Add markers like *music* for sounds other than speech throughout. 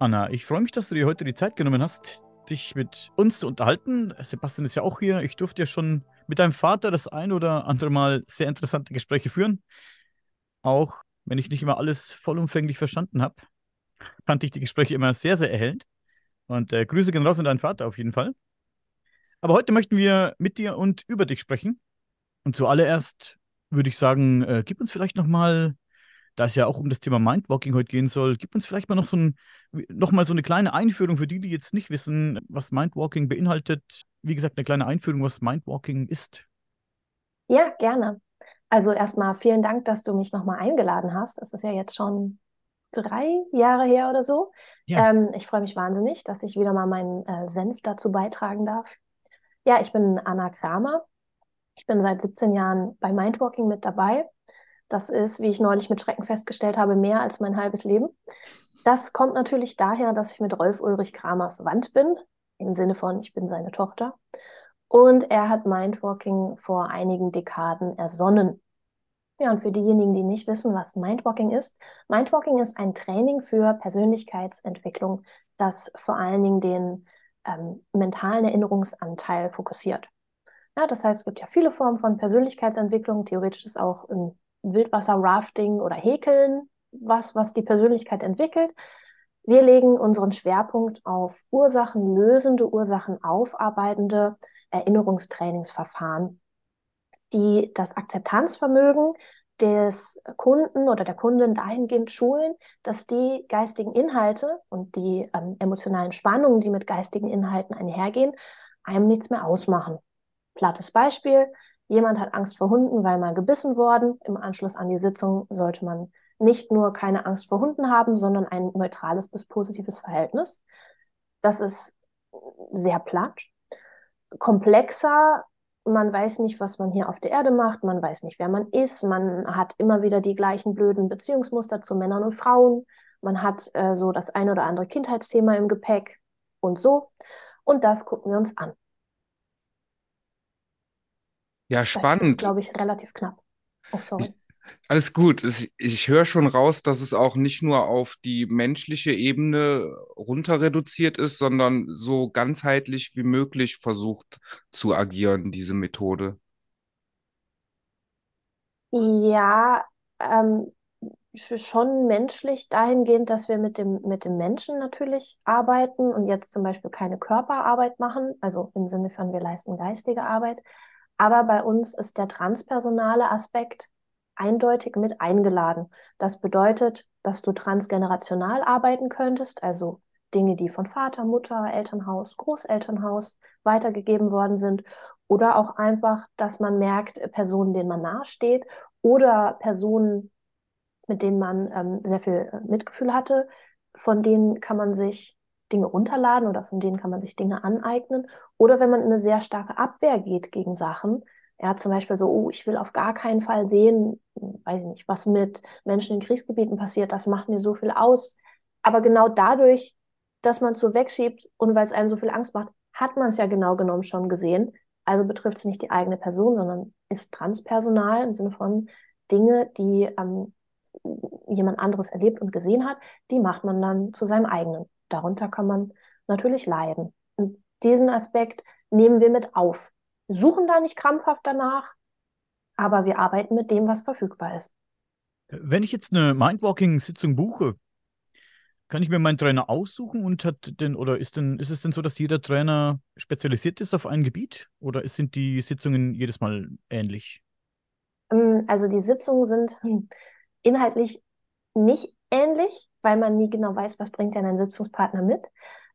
Anna, ich freue mich, dass du dir heute die Zeit genommen hast, dich mit uns zu unterhalten. Sebastian ist ja auch hier. Ich durfte ja schon mit deinem Vater das ein oder andere Mal sehr interessante Gespräche führen. Auch wenn ich nicht immer alles vollumfänglich verstanden habe, fand ich die Gespräche immer sehr, sehr erhellend. Und äh, Grüße gehen raus an deinen Vater auf jeden Fall. Aber heute möchten wir mit dir und über dich sprechen. Und zuallererst würde ich sagen, äh, gib uns vielleicht nochmal da es ja auch um das Thema Mindwalking heute gehen soll, gib uns vielleicht mal noch so ein, noch mal so eine kleine Einführung für die, die jetzt nicht wissen, was Mindwalking beinhaltet. Wie gesagt, eine kleine Einführung, was Mindwalking ist. Ja, gerne. Also erstmal vielen Dank, dass du mich nochmal eingeladen hast. Das ist ja jetzt schon drei Jahre her oder so. Ja. Ähm, ich freue mich wahnsinnig, dass ich wieder mal meinen äh, Senf dazu beitragen darf. Ja, ich bin Anna Kramer. Ich bin seit 17 Jahren bei Mindwalking mit dabei. Das ist, wie ich neulich mit Schrecken festgestellt habe, mehr als mein halbes Leben. Das kommt natürlich daher, dass ich mit Rolf Ulrich Kramer verwandt bin, im Sinne von, ich bin seine Tochter. Und er hat Mindwalking vor einigen Dekaden ersonnen. Ja, und für diejenigen, die nicht wissen, was Mindwalking ist, Mindwalking ist ein Training für Persönlichkeitsentwicklung, das vor allen Dingen den ähm, mentalen Erinnerungsanteil fokussiert. Ja, das heißt, es gibt ja viele Formen von Persönlichkeitsentwicklung. Theoretisch ist auch im Wildwasser-Rafting oder Häkeln, was, was die Persönlichkeit entwickelt. Wir legen unseren Schwerpunkt auf ursachenlösende, Ursachen aufarbeitende Erinnerungstrainingsverfahren, die das Akzeptanzvermögen des Kunden oder der Kundin dahingehend schulen, dass die geistigen Inhalte und die ähm, emotionalen Spannungen, die mit geistigen Inhalten einhergehen, einem nichts mehr ausmachen. Plattes Beispiel, Jemand hat Angst vor Hunden, weil mal gebissen worden. Im Anschluss an die Sitzung sollte man nicht nur keine Angst vor Hunden haben, sondern ein neutrales bis positives Verhältnis. Das ist sehr platt. Komplexer, man weiß nicht, was man hier auf der Erde macht, man weiß nicht, wer man ist, man hat immer wieder die gleichen blöden Beziehungsmuster zu Männern und Frauen, man hat äh, so das ein oder andere Kindheitsthema im Gepäck und so. Und das gucken wir uns an. Ja, spannend. glaube ich, relativ knapp. Oh, sorry. Ich, alles gut. Ich, ich höre schon raus, dass es auch nicht nur auf die menschliche Ebene runter reduziert ist, sondern so ganzheitlich wie möglich versucht zu agieren, diese Methode. Ja, ähm, schon menschlich dahingehend, dass wir mit dem, mit dem Menschen natürlich arbeiten und jetzt zum Beispiel keine Körperarbeit machen, also im Sinne von wir leisten geistige Arbeit, aber bei uns ist der transpersonale Aspekt eindeutig mit eingeladen. Das bedeutet, dass du transgenerational arbeiten könntest, also Dinge, die von Vater, Mutter, Elternhaus, Großelternhaus weitergegeben worden sind. Oder auch einfach, dass man merkt, Personen, denen man nahesteht oder Personen, mit denen man ähm, sehr viel äh, Mitgefühl hatte, von denen kann man sich Dinge runterladen oder von denen kann man sich Dinge aneignen. Oder wenn man in eine sehr starke Abwehr geht gegen Sachen, ja, zum Beispiel so, oh, ich will auf gar keinen Fall sehen, weiß ich nicht, was mit Menschen in Kriegsgebieten passiert, das macht mir so viel aus. Aber genau dadurch, dass man es so wegschiebt und weil es einem so viel Angst macht, hat man es ja genau genommen schon gesehen. Also betrifft es nicht die eigene Person, sondern ist transpersonal im Sinne von Dinge, die ähm, jemand anderes erlebt und gesehen hat, die macht man dann zu seinem eigenen darunter kann man natürlich leiden. Und diesen Aspekt nehmen wir mit auf. Suchen da nicht krampfhaft danach, aber wir arbeiten mit dem, was verfügbar ist. Wenn ich jetzt eine Mindwalking-Sitzung buche, kann ich mir meinen Trainer aussuchen und hat denn, oder ist denn, ist es denn so, dass jeder Trainer spezialisiert ist auf ein Gebiet oder sind die Sitzungen jedes Mal ähnlich? Ähm, also die Sitzungen sind inhaltlich nicht ähnlich, weil man nie genau weiß, was bringt denn ein Sitzungspartner mit.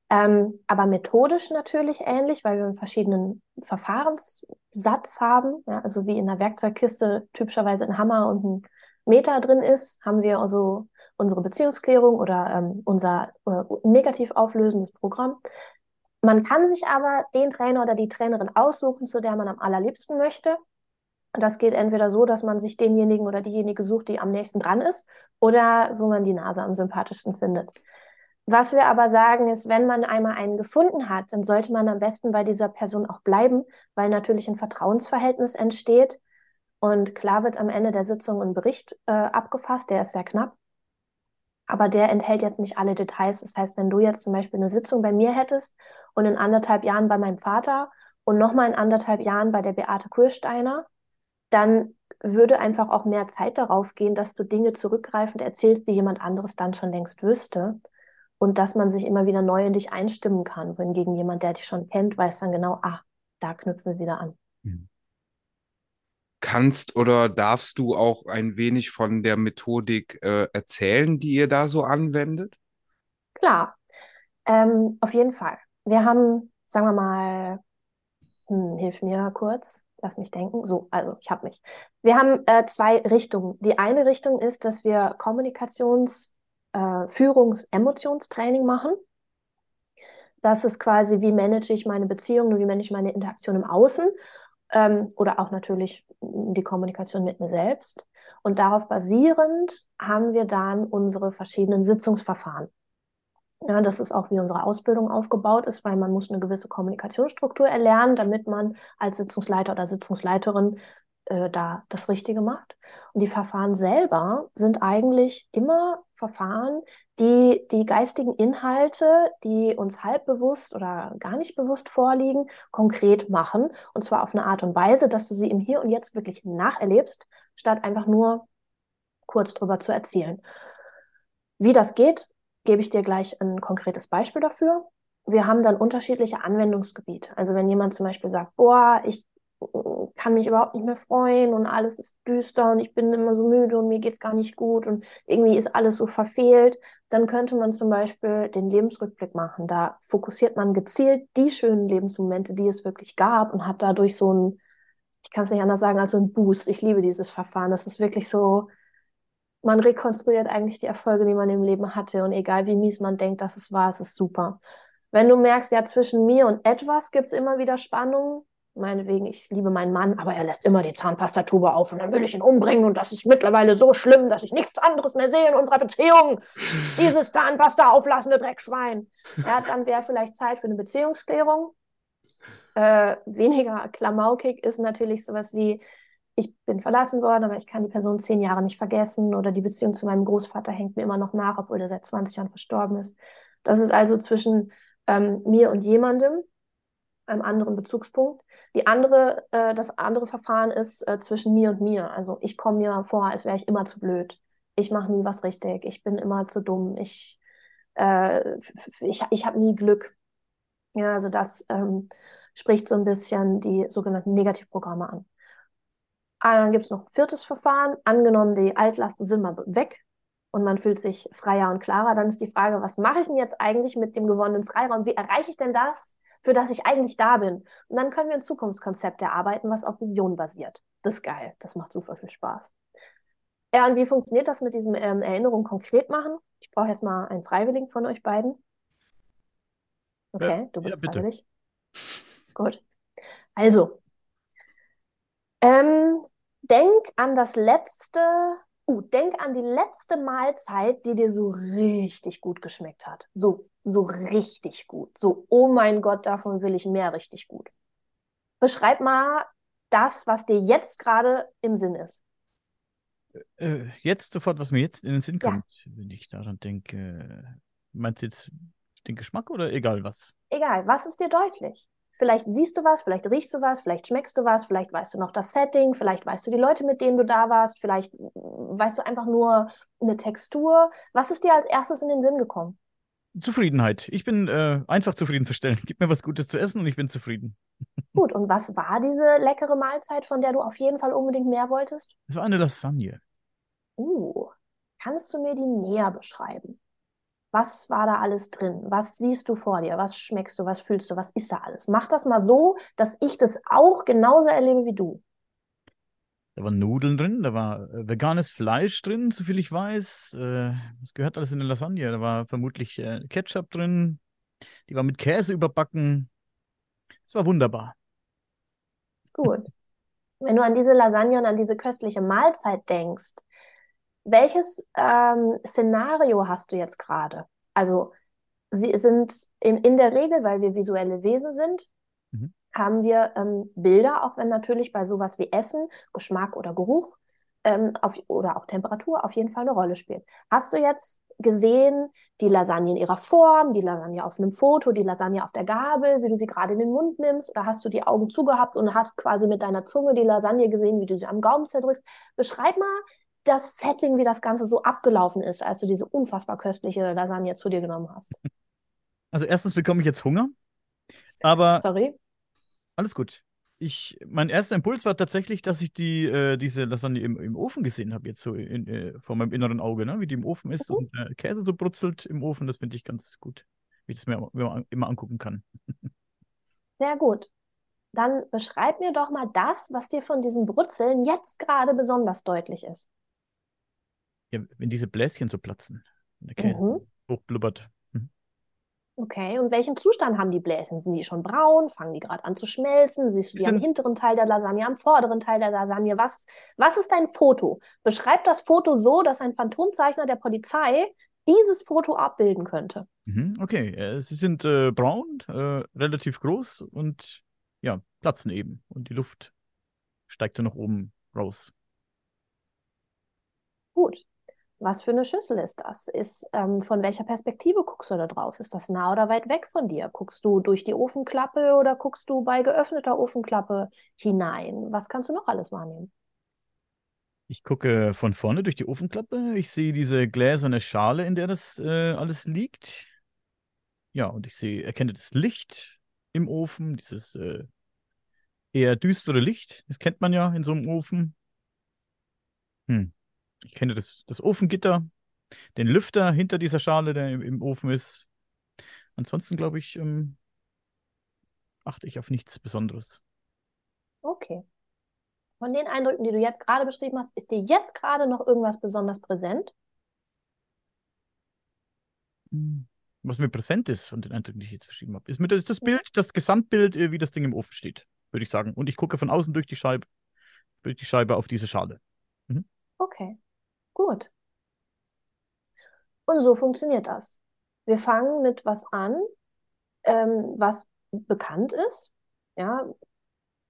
Ähm, aber methodisch natürlich ähnlich, weil wir einen verschiedenen Verfahrenssatz haben. Ja, also wie in der Werkzeugkiste typischerweise ein Hammer und ein Meter drin ist, haben wir also unsere Beziehungsklärung oder ähm, unser äh, negativ auflösendes Programm. Man kann sich aber den Trainer oder die Trainerin aussuchen, zu der man am allerliebsten möchte. Das geht entweder so, dass man sich denjenigen oder diejenige sucht, die am nächsten dran ist, oder wo man die Nase am sympathischsten findet. Was wir aber sagen ist, wenn man einmal einen gefunden hat, dann sollte man am besten bei dieser Person auch bleiben, weil natürlich ein Vertrauensverhältnis entsteht. Und klar wird am Ende der Sitzung ein Bericht äh, abgefasst, der ist sehr knapp. aber der enthält jetzt nicht alle Details. Das heißt, wenn du jetzt zum Beispiel eine Sitzung bei mir hättest und in anderthalb Jahren bei meinem Vater und nochmal in anderthalb Jahren bei der Beate Kursteiner, dann würde einfach auch mehr Zeit darauf gehen, dass du Dinge zurückgreifend erzählst, die jemand anderes dann schon längst wüsste. Und dass man sich immer wieder neu in dich einstimmen kann. Wohingegen jemand, der dich schon kennt, weiß dann genau, ah, da knüpfen wir wieder an. Mhm. Kannst oder darfst du auch ein wenig von der Methodik äh, erzählen, die ihr da so anwendet? Klar, ähm, auf jeden Fall. Wir haben, sagen wir mal, hm, hilf mir kurz, lass mich denken. So, also ich habe mich. Wir haben äh, zwei Richtungen. Die eine Richtung ist, dass wir Kommunikations-, äh, Führungs-, Emotionstraining machen. Das ist quasi, wie manage ich meine Beziehungen und wie manage ich meine Interaktion im Außen ähm, oder auch natürlich die Kommunikation mit mir selbst. Und darauf basierend haben wir dann unsere verschiedenen Sitzungsverfahren. Ja, das ist auch, wie unsere Ausbildung aufgebaut ist, weil man muss eine gewisse Kommunikationsstruktur erlernen, damit man als Sitzungsleiter oder Sitzungsleiterin äh, da das Richtige macht. Und die Verfahren selber sind eigentlich immer Verfahren, die die geistigen Inhalte, die uns halb bewusst oder gar nicht bewusst vorliegen, konkret machen. Und zwar auf eine Art und Weise, dass du sie im Hier und Jetzt wirklich nacherlebst, statt einfach nur kurz drüber zu erzählen. Wie das geht, gebe ich dir gleich ein konkretes Beispiel dafür. Wir haben dann unterschiedliche Anwendungsgebiete. Also wenn jemand zum Beispiel sagt, boah, ich kann mich überhaupt nicht mehr freuen und alles ist düster und ich bin immer so müde und mir geht es gar nicht gut und irgendwie ist alles so verfehlt, dann könnte man zum Beispiel den Lebensrückblick machen. Da fokussiert man gezielt die schönen Lebensmomente, die es wirklich gab und hat dadurch so ein, ich kann es nicht anders sagen, also ein Boost. Ich liebe dieses Verfahren. Das ist wirklich so, man rekonstruiert eigentlich die Erfolge, die man im Leben hatte und egal wie mies man denkt, dass es war, es ist super. Wenn du merkst, ja, zwischen mir und etwas gibt es immer wieder Spannungen, meinetwegen, ich liebe meinen Mann, aber er lässt immer die Zahnpastatube auf und dann will ich ihn umbringen und das ist mittlerweile so schlimm, dass ich nichts anderes mehr sehe in unserer Beziehung. Dieses Zahnpasta auflassende Dreckschwein. Ja, dann wäre vielleicht Zeit für eine Beziehungsklärung. Äh, weniger klamaukig ist natürlich sowas wie, ich bin verlassen worden, aber ich kann die Person zehn Jahre nicht vergessen oder die Beziehung zu meinem Großvater hängt mir immer noch nach, obwohl er seit 20 Jahren verstorben ist. Das ist also zwischen ähm, mir und jemandem, einem anderen Bezugspunkt. Die andere, äh, das andere Verfahren ist äh, zwischen mir und mir. Also ich komme mir vor, als wäre ich immer zu blöd. Ich mache nie was richtig. Ich bin immer zu dumm. Ich, äh, ich, ich habe nie Glück. Ja, also das ähm, spricht so ein bisschen die sogenannten Negativprogramme an. Ah, dann gibt es noch ein viertes Verfahren. Angenommen, die Altlasten sind mal weg und man fühlt sich freier und klarer, dann ist die Frage, was mache ich denn jetzt eigentlich mit dem gewonnenen Freiraum? Wie erreiche ich denn das, für das ich eigentlich da bin. Und dann können wir ein Zukunftskonzept erarbeiten, was auf Vision basiert. Das ist geil. Das macht super viel Spaß. Ja, und wie funktioniert das mit diesem ähm, Erinnerung konkret machen? Ich brauche jetzt mal einen Freiwilligen von euch beiden. Okay, ja, du bist ja, freiwillig. Gut. Also, ähm, denk an das letzte Uh, denk an die letzte Mahlzeit, die dir so richtig gut geschmeckt hat. So, so richtig gut. So, oh mein Gott, davon will ich mehr richtig gut. Beschreib mal das, was dir jetzt gerade im Sinn ist. Äh, jetzt sofort, was mir jetzt in den Sinn kommt, ja. wenn ich daran denke. Meinst du jetzt den Geschmack oder egal was? Egal, was ist dir deutlich? Vielleicht siehst du was, vielleicht riechst du was, vielleicht schmeckst du was, vielleicht weißt du noch das Setting, vielleicht weißt du die Leute, mit denen du da warst, vielleicht weißt du einfach nur eine Textur. Was ist dir als erstes in den Sinn gekommen? Zufriedenheit. Ich bin äh, einfach zufriedenzustellen. *laughs* Gib mir was Gutes zu essen und ich bin zufrieden. *laughs* Gut, und was war diese leckere Mahlzeit, von der du auf jeden Fall unbedingt mehr wolltest? Es war eine Lasagne. Uh, kannst du mir die näher beschreiben? Was war da alles drin? Was siehst du vor dir? Was schmeckst du? Was fühlst du? Was ist da alles? Mach das mal so, dass ich das auch genauso erlebe wie du. Da waren Nudeln drin, da war äh, veganes Fleisch drin, soviel ich weiß. Äh, das gehört alles in der Lasagne. Da war vermutlich äh, Ketchup drin. Die war mit Käse überbacken. Es war wunderbar. Gut. Wenn du an diese Lasagne und an diese köstliche Mahlzeit denkst, welches ähm, Szenario hast du jetzt gerade? Also sie sind in, in der Regel, weil wir visuelle Wesen sind, mhm. haben wir ähm, Bilder, auch wenn natürlich bei sowas wie Essen, Geschmack oder Geruch ähm, auf, oder auch Temperatur auf jeden Fall eine Rolle spielt. Hast du jetzt gesehen die Lasagne in ihrer Form, die Lasagne auf einem Foto, die Lasagne auf der Gabel, wie du sie gerade in den Mund nimmst, oder hast du die Augen zugehabt und hast quasi mit deiner Zunge die Lasagne gesehen, wie du sie am Gaumen zerdrückst? Beschreib mal das Setting, wie das Ganze so abgelaufen ist, als du diese unfassbar köstliche Lasagne zu dir genommen hast. Also erstens bekomme ich jetzt Hunger, aber Sorry. alles gut. Ich, mein erster Impuls war tatsächlich, dass ich die, äh, diese Lasagne im, im Ofen gesehen habe, jetzt so in, äh, vor meinem inneren Auge, ne? wie die im Ofen ist Mhm. und äh, Käse so brutzelt im Ofen. Das finde ich ganz gut, wie ich das mir immer, immer angucken kann. Sehr gut. Dann beschreib mir doch mal das, was dir von diesem Brutzeln jetzt gerade besonders deutlich ist. Ja, wenn diese Bläschen so platzen, Käse Mhm. hochblubbert. Mhm. Okay, und welchen Zustand haben die Bläschen? Sind die schon braun? Fangen die gerade an zu schmelzen? Siehst du die am hinteren Teil der Lasagne, am vorderen Teil der Lasagne? Was, was ist dein Foto? Beschreib das Foto so, dass ein Phantomzeichner der Polizei dieses Foto abbilden könnte. Mhm, okay, äh, sie sind äh, braun, äh, relativ groß und ja, platzen eben. Und die Luft steigt so nach oben raus. Gut. Was für eine Schüssel ist das? Ist, ähm, von welcher Perspektive guckst du da drauf? Ist das nah oder weit weg von dir? Guckst du durch die Ofenklappe oder guckst du bei geöffneter Ofenklappe hinein? Was kannst du noch alles wahrnehmen? Ich gucke von vorne durch die Ofenklappe. Ich sehe diese gläserne Schale, in der das äh, alles liegt. Ja, und ich sehe, erkenne das Licht im Ofen, dieses äh, eher düstere Licht. Das kennt man ja in so einem Ofen. Hm. Ich kenne das, das Ofengitter, den Lüfter hinter dieser Schale, der im, im Ofen ist. Ansonsten, glaube ich, ähm, achte ich auf nichts Besonderes. Okay. Von den Eindrücken, die du jetzt gerade beschrieben hast, ist dir jetzt gerade noch irgendwas besonders präsent? Hm. Was mir präsent ist von den Eindrücken, die ich jetzt beschrieben habe, ist mir das, das Bild, das Gesamtbild, äh, wie das Ding im Ofen steht, würde ich sagen. Und ich gucke von außen durch die Scheibe, durch die Scheibe auf diese Schale. Okay, gut. Und so funktioniert das. Wir fangen mit was an, ähm, was bekannt ist. Ja,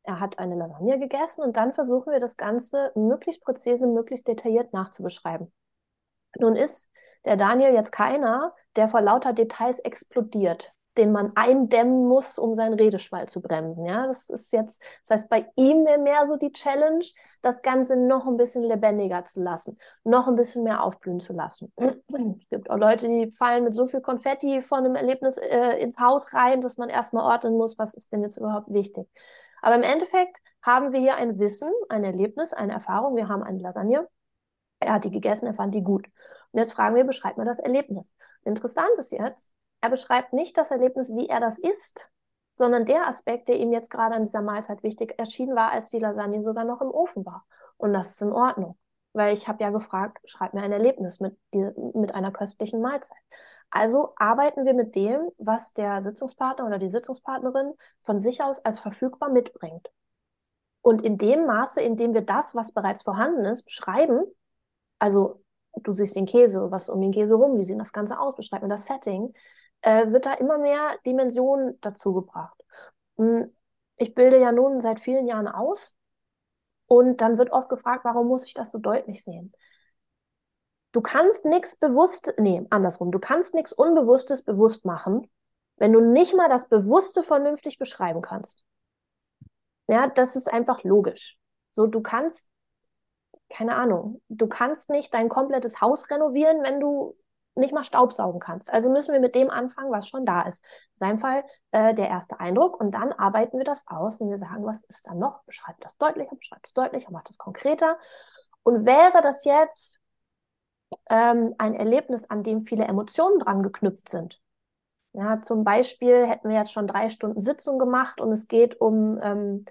er hat eine Lasagne gegessen und dann versuchen wir das Ganze möglichst präzise, möglichst detailliert nachzubeschreiben. Nun ist der Daniel jetzt keiner, der vor lauter Details explodiert, den man eindämmen muss, um seinen Redeschwall zu bremsen. Ja, das ist jetzt, das heißt, bei ihm wäre mehr so die Challenge, das Ganze noch ein bisschen lebendiger zu lassen, noch ein bisschen mehr aufblühen zu lassen. *clears throat* Es gibt auch Leute, die fallen mit so viel Konfetti von einem Erlebnis äh, ins Haus rein, dass man erstmal ordnen muss, was ist denn jetzt überhaupt wichtig. Aber im Endeffekt haben wir hier ein Wissen, ein Erlebnis, eine Erfahrung. Wir haben eine Lasagne. Er hat die gegessen, er fand die gut. Und jetzt fragen wir, beschreib mal das Erlebnis. Interessant ist jetzt, er beschreibt nicht das Erlebnis, wie er das isst, sondern der Aspekt, der ihm jetzt gerade an dieser Mahlzeit wichtig erschienen war, als die Lasagne sogar noch im Ofen war. Und das ist in Ordnung, weil ich habe ja gefragt, schreib mir ein Erlebnis mit, die, mit einer köstlichen Mahlzeit. Also arbeiten wir mit dem, was der Sitzungspartner oder die Sitzungspartnerin von sich aus als verfügbar mitbringt. Und in dem Maße, in dem wir das, was bereits vorhanden ist, beschreiben, also du siehst den Käse, was um den Käse rum, wie sieht das Ganze aus, beschreib mir das Setting, äh, wird da immer mehr Dimensionen dazu gebracht. Hm, Ich bilde ja nun seit vielen Jahren aus und dann wird oft gefragt, warum muss ich das so deutlich sehen? Du kannst nichts bewusst, nee, andersrum, du kannst nichts Unbewusstes bewusst machen, wenn du nicht mal das Bewusste vernünftig beschreiben kannst. Ja, das ist einfach logisch. So, du kannst, keine Ahnung, du kannst nicht dein komplettes Haus renovieren, wenn du nicht mal Staubsaugen kannst. Also müssen wir mit dem anfangen, was schon da ist. In seinem Fall äh, der erste Eindruck und dann arbeiten wir das aus und wir sagen, was ist da noch? Beschreib das deutlicher, beschreib das deutlicher, mach das konkreter. Und wäre das jetzt ähm, ein Erlebnis, an dem viele Emotionen dran geknüpft sind, ja, zum Beispiel hätten wir jetzt schon drei Stunden Sitzung gemacht und es geht um ähm,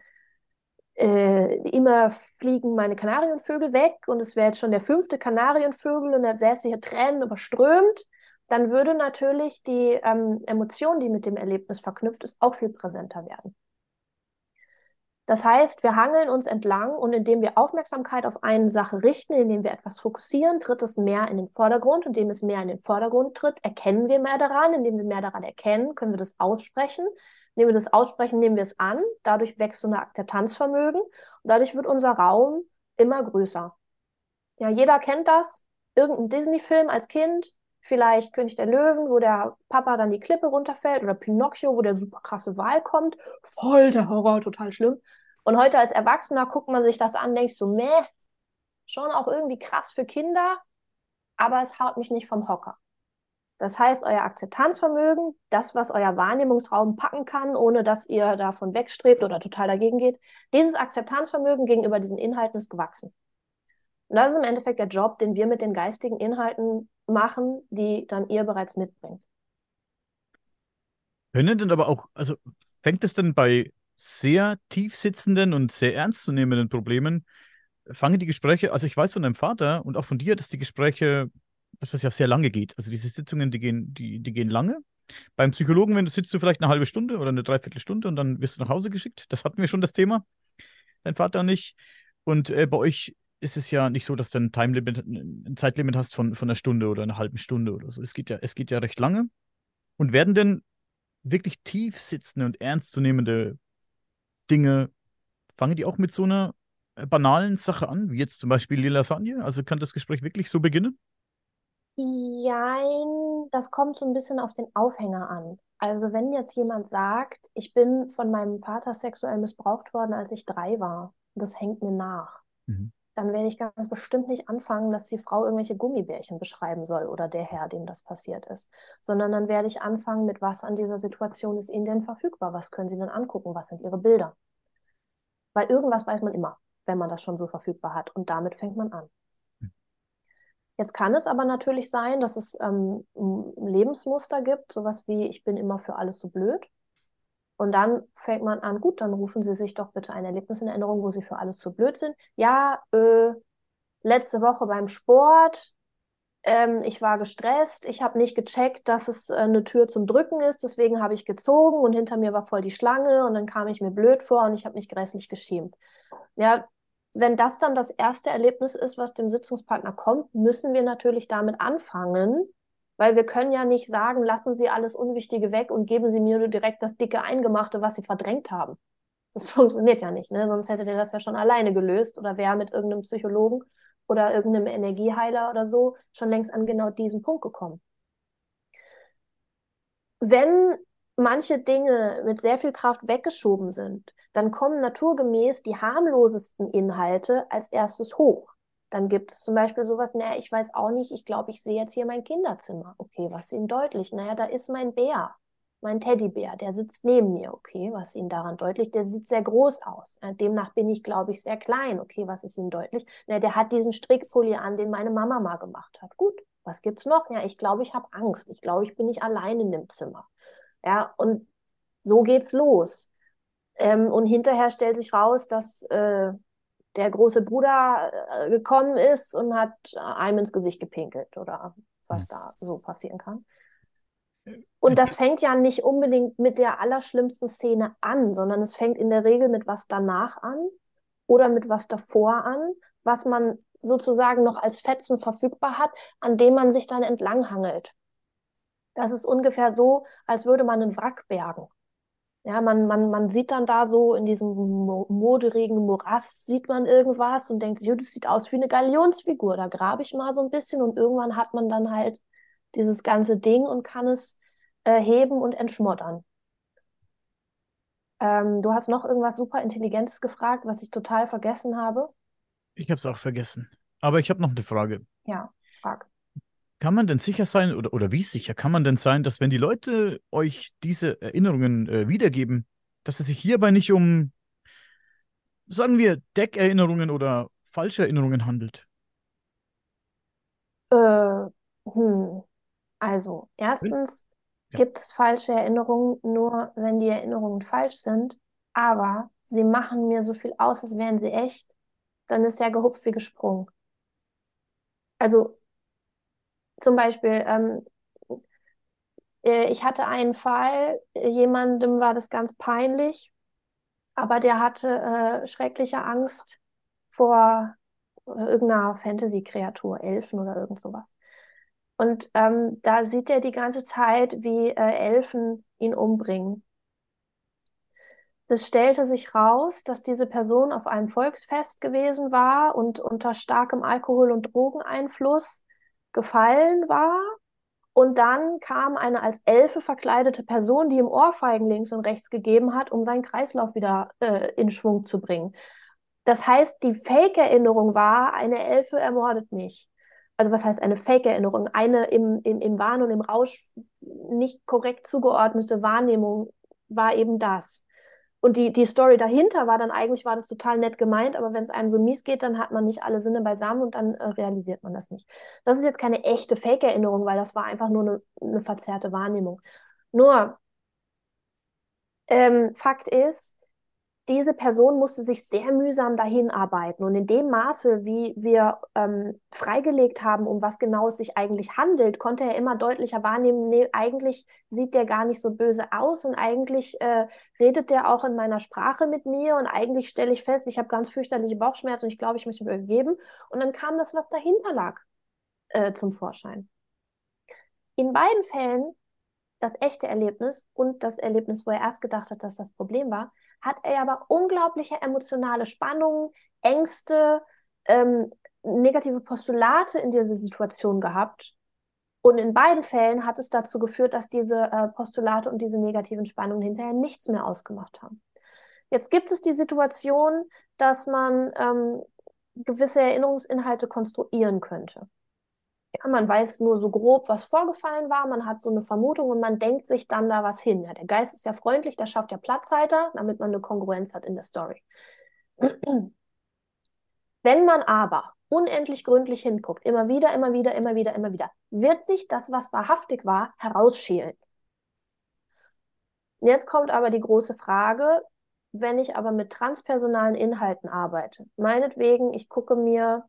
äh, immer fliegen meine Kanarienvögel weg und es wäre jetzt schon der fünfte Kanarienvögel und er säße hier Tränen überströmt, dann würde natürlich die ähm, Emotion, die mit dem Erlebnis verknüpft ist, auch viel präsenter werden. Das heißt, wir hangeln uns entlang und indem wir Aufmerksamkeit auf eine Sache richten, indem wir etwas fokussieren, tritt es mehr in den Vordergrund. Indem es mehr in den Vordergrund tritt, erkennen wir mehr daran. Indem wir mehr daran erkennen, können wir das aussprechen. Indem wir das aussprechen, nehmen wir es an. Dadurch wächst so ein Akzeptanzvermögen und dadurch wird unser Raum immer größer. Ja, jeder kennt das. Irgendein Disney-Film als Kind. vielleicht König der Löwen, wo der Papa dann die Klippe runterfällt oder Pinocchio, wo der super krasse Wal kommt. Voll der Horror, total schlimm. Und heute als Erwachsener guckt man sich das an, denkt so, meh, schon auch irgendwie krass für Kinder, aber es haut mich nicht vom Hocker. Das heißt, euer Akzeptanzvermögen, das, was euer Wahrnehmungsraum packen kann, ohne dass ihr davon wegstrebt oder total dagegen geht, dieses Akzeptanzvermögen gegenüber diesen Inhalten ist gewachsen. Und das ist im Endeffekt der Job, den wir mit den geistigen Inhalten machen, die dann ihr bereits mitbringt. Können denn aber auch, also fängt es denn bei sehr tief sitzenden und sehr ernstzunehmenden Problemen, fangen die Gespräche, also ich weiß von deinem Vater und auch von dir, dass die Gespräche dass das ja sehr lange geht. Also diese Sitzungen, die gehen, die, die gehen lange. Beim Psychologen, wenn du sitzt du vielleicht eine halbe Stunde oder eine Dreiviertelstunde und dann wirst du nach Hause geschickt. Das hatten wir schon das Thema. Dein Vater nicht. Und äh, bei euch ist es ja nicht so, dass du ein Timelimit, ein Zeitlimit hast von, von einer Stunde oder einer halben Stunde oder so. Es geht ja, es geht ja recht lange. Und werden denn wirklich tief sitzende und ernstzunehmende Dinge, fangen die auch mit so einer äh, banalen Sache an, wie jetzt zum Beispiel die Lasagne? Also kann das Gespräch wirklich so beginnen? Jein, das kommt so ein bisschen auf den Aufhänger an. Also wenn jetzt jemand sagt, ich bin von meinem Vater sexuell missbraucht worden, als ich drei war, das hängt mir nach, Mhm. dann werde ich ganz bestimmt nicht anfangen, dass die Frau irgendwelche Gummibärchen beschreiben soll oder der Herr, dem das passiert ist, sondern dann werde ich anfangen mit, was an dieser Situation ist Ihnen denn verfügbar? Was können Sie denn angucken? Was sind Ihre Bilder? Weil irgendwas weiß man immer, wenn man das schon so verfügbar hat und damit fängt man an. Jetzt kann es aber natürlich sein, dass es ähm, Lebensmuster gibt, sowas wie ich bin immer für alles so blöd. Und dann fängt man an, gut, dann rufen Sie sich doch bitte ein Erlebnis in Erinnerung, wo Sie für alles so blöd sind. Ja, äh, letzte Woche beim Sport, ähm, ich war gestresst, ich habe nicht gecheckt, dass es äh, eine Tür zum Drücken ist, deswegen habe ich gezogen und hinter mir war voll die Schlange und dann kam ich mir blöd vor und ich habe mich grässlich geschämt. Ja, wenn das dann das erste Erlebnis ist, was dem Sitzungspartner kommt, müssen wir natürlich damit anfangen, weil wir können ja nicht sagen, lassen Sie alles Unwichtige weg und geben Sie mir nur direkt das dicke Eingemachte, was Sie verdrängt haben. Das *laughs* funktioniert ja nicht, ne? sonst hätte der das ja schon alleine gelöst oder wäre mit irgendeinem Psychologen oder irgendeinem Energieheiler oder so schon längst an genau diesen Punkt gekommen. Wenn manche Dinge mit sehr viel Kraft weggeschoben sind, dann kommen naturgemäß die harmlosesten Inhalte als erstes hoch. Dann gibt es zum Beispiel sowas, naja, ich weiß auch nicht, ich glaube, ich sehe jetzt hier mein Kinderzimmer. Okay, was ist Ihnen deutlich? Naja, da ist mein Bär, mein Teddybär, der sitzt neben mir. Okay, was ist Ihnen daran deutlich? Der sieht sehr groß aus. Demnach bin ich, glaube ich, sehr klein. Okay, was ist Ihnen deutlich? Naja, der hat diesen Strickpulli an, den meine Mama mal gemacht hat. Gut, was gibt's noch? Ja, ich glaube, ich habe Angst. Ich glaube, ich bin nicht allein in dem Zimmer. Ja, und so geht's los. Ähm, und hinterher stellt sich raus, dass äh, der große Bruder äh, gekommen ist und hat einem ins Gesicht gepinkelt oder was hm. da so passieren kann. Und das fängt ja nicht unbedingt mit der allerschlimmsten Szene an, sondern es fängt in der Regel mit was danach an oder mit was davor an, was man sozusagen noch als Fetzen verfügbar hat, an dem man sich dann entlanghangelt. Das ist ungefähr so, als würde man einen Wrack bergen. Ja, man, man, man sieht dann da so in diesem moderigen Morast, sieht man irgendwas und denkt, das sieht aus wie eine Galionsfigur. Da grabe ich mal so ein bisschen und irgendwann hat man dann halt dieses ganze Ding und kann es äh, heben und entschmoddern. Ähm, du hast noch irgendwas super Intelligentes gefragt, was ich total vergessen habe. Ich habe es auch vergessen. Aber ich habe noch eine Frage. Ja, frag kann man denn sicher sein oder, oder wie sicher kann man denn sein, dass wenn die Leute euch diese Erinnerungen äh, wiedergeben, dass es sich hierbei nicht um, sagen wir, Deckerinnerungen oder falsche Erinnerungen handelt? Äh, hm. Also, erstens ja. gibt es falsche Erinnerungen nur, wenn die Erinnerungen falsch sind, aber sie machen mir so viel aus, als wären sie echt, dann ist ja gehupft wie gesprungen. Also zum Beispiel, ähm, äh, ich hatte einen Fall, jemandem war das ganz peinlich, aber der hatte äh, schreckliche Angst vor äh, irgendeiner Fantasy-Kreatur, Elfen oder irgend sowas. Und ähm, da sieht er die ganze Zeit, wie äh, Elfen ihn umbringen. Das stellte sich raus, dass diese Person auf einem Volksfest gewesen war und unter starkem Alkohol- und Drogeneinfluss gefallen war Und dann kam eine als Elfe verkleidete Person, die ihm Ohrfeigen links und rechts gegeben hat, um seinen Kreislauf wieder äh, in Schwung zu bringen. Das heißt, die Fake-Erinnerung war, eine Elfe ermordet mich. Also was heißt eine Fake-Erinnerung? Eine im, im, im Wahn und im Rausch nicht korrekt zugeordnete Wahrnehmung war eben das. Und die, die Story dahinter war dann eigentlich, war das total nett gemeint, aber wenn es einem so mies geht, dann hat man nicht alle Sinne beisammen und dann äh, realisiert man das nicht. Das ist jetzt keine echte Fake-Erinnerung, weil das war einfach nur eine, eine verzerrte Wahrnehmung. Nur, ähm, Fakt ist, diese Person musste sich sehr mühsam dahin arbeiten. Und in dem Maße, wie wir ähm, freigelegt haben, um was genau es sich eigentlich handelt, konnte er immer deutlicher wahrnehmen, nee, eigentlich sieht der gar nicht so böse aus und eigentlich äh, redet der auch in meiner Sprache mit mir und eigentlich stelle ich fest, ich habe ganz fürchterliche Bauchschmerzen und ich glaube, ich mich übergeben. Und dann kam das, was dahinter lag, äh, zum Vorschein. In beiden Fällen das echte Erlebnis und das Erlebnis, wo er erst gedacht hat, dass das Problem war, hat er aber unglaubliche emotionale Spannungen, Ängste, ähm, negative Postulate in dieser Situation gehabt. Und in beiden Fällen hat es dazu geführt, dass diese äh, Postulate und diese negativen Spannungen hinterher nichts mehr ausgemacht haben. Jetzt gibt es die Situation, dass man ähm, gewisse Erinnerungsinhalte konstruieren könnte. Ja, man weiß nur so grob, was vorgefallen war, man hat so eine Vermutung und man denkt sich dann da was hin. Ja, der Geist ist ja freundlich, der schafft ja Platzhalter, damit man eine Kongruenz hat in der Story. Wenn man aber unendlich gründlich hinguckt, immer wieder, immer wieder, immer wieder, immer wieder, wird sich das, was wahrhaftig war, herausschälen. Jetzt kommt aber die große Frage, wenn ich aber mit transpersonalen Inhalten arbeite. Meinetwegen, ich gucke mir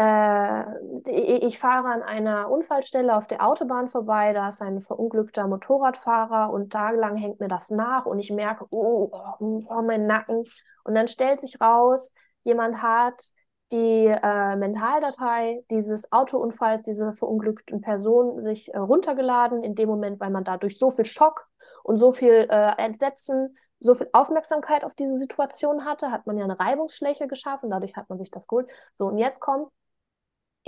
ich fahre an einer Unfallstelle auf der Autobahn vorbei, da ist ein verunglückter Motorradfahrer und tagelang hängt mir das nach und ich merke, oh, oh, oh mein Nacken. Und dann stellt sich raus, jemand hat die äh, Mentaldatei dieses Autounfalls, dieser verunglückten Person sich äh, runtergeladen, in dem Moment, weil man dadurch so viel Schock und so viel äh, Entsetzen, so viel Aufmerksamkeit auf diese Situation hatte, hat man ja eine Reibungsschläche geschaffen, dadurch hat man sich das geholt. So, und jetzt kommt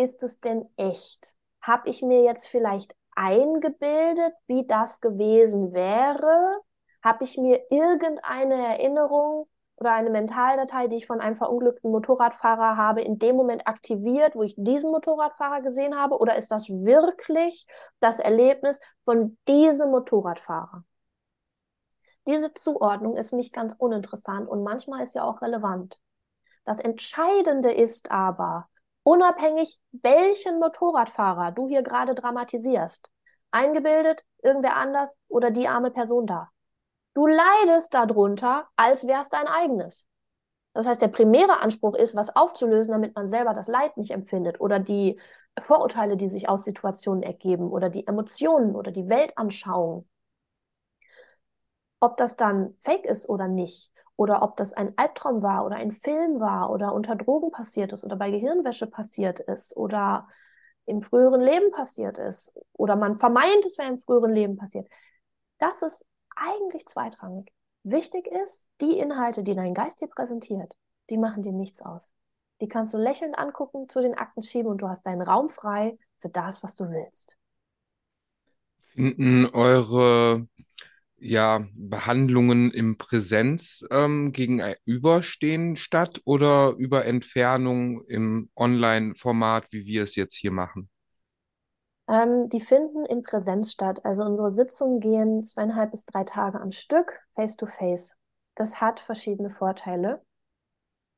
ist es denn echt? Habe ich mir jetzt vielleicht eingebildet, wie das gewesen wäre? Habe ich mir irgendeine Erinnerung oder eine Mentaldatei, die ich von einem verunglückten Motorradfahrer habe, in dem Moment aktiviert, wo ich diesen Motorradfahrer gesehen habe? Oder ist das wirklich das Erlebnis von diesem Motorradfahrer? Diese Zuordnung ist nicht ganz uninteressant und manchmal ist ja auch relevant. Das Entscheidende ist aber, Unabhängig, welchen Motorradfahrer du hier gerade dramatisierst. Eingebildet, irgendwer anders oder die arme Person da. Du leidest darunter, als wäre es dein eigenes. Das heißt, der primäre Anspruch ist, was aufzulösen, damit man selber das Leid nicht empfindet oder die Vorurteile, die sich aus Situationen ergeben oder die Emotionen oder die Weltanschauung. Ob das dann fake ist oder nicht, oder ob das ein Albtraum war oder ein Film war oder unter Drogen passiert ist oder bei Gehirnwäsche passiert ist oder im früheren Leben passiert ist oder man vermeint, es wäre im früheren Leben passiert. Das ist eigentlich zweitrangig. Wichtig ist, die Inhalte, die dein Geist dir präsentiert, die machen dir nichts aus. Die kannst du lächelnd angucken, zu den Akten schieben und du hast deinen Raum frei für das, was du willst. Finden eure ja, Behandlungen im Präsenz ähm, gegenüberstehen statt oder über Entfernung im Online-Format, wie wir es jetzt hier machen? Ähm, die finden in Präsenz statt. Also unsere Sitzungen gehen zweieinhalb bis drei Tage am Stück, face-to-face. -face. Das hat verschiedene Vorteile.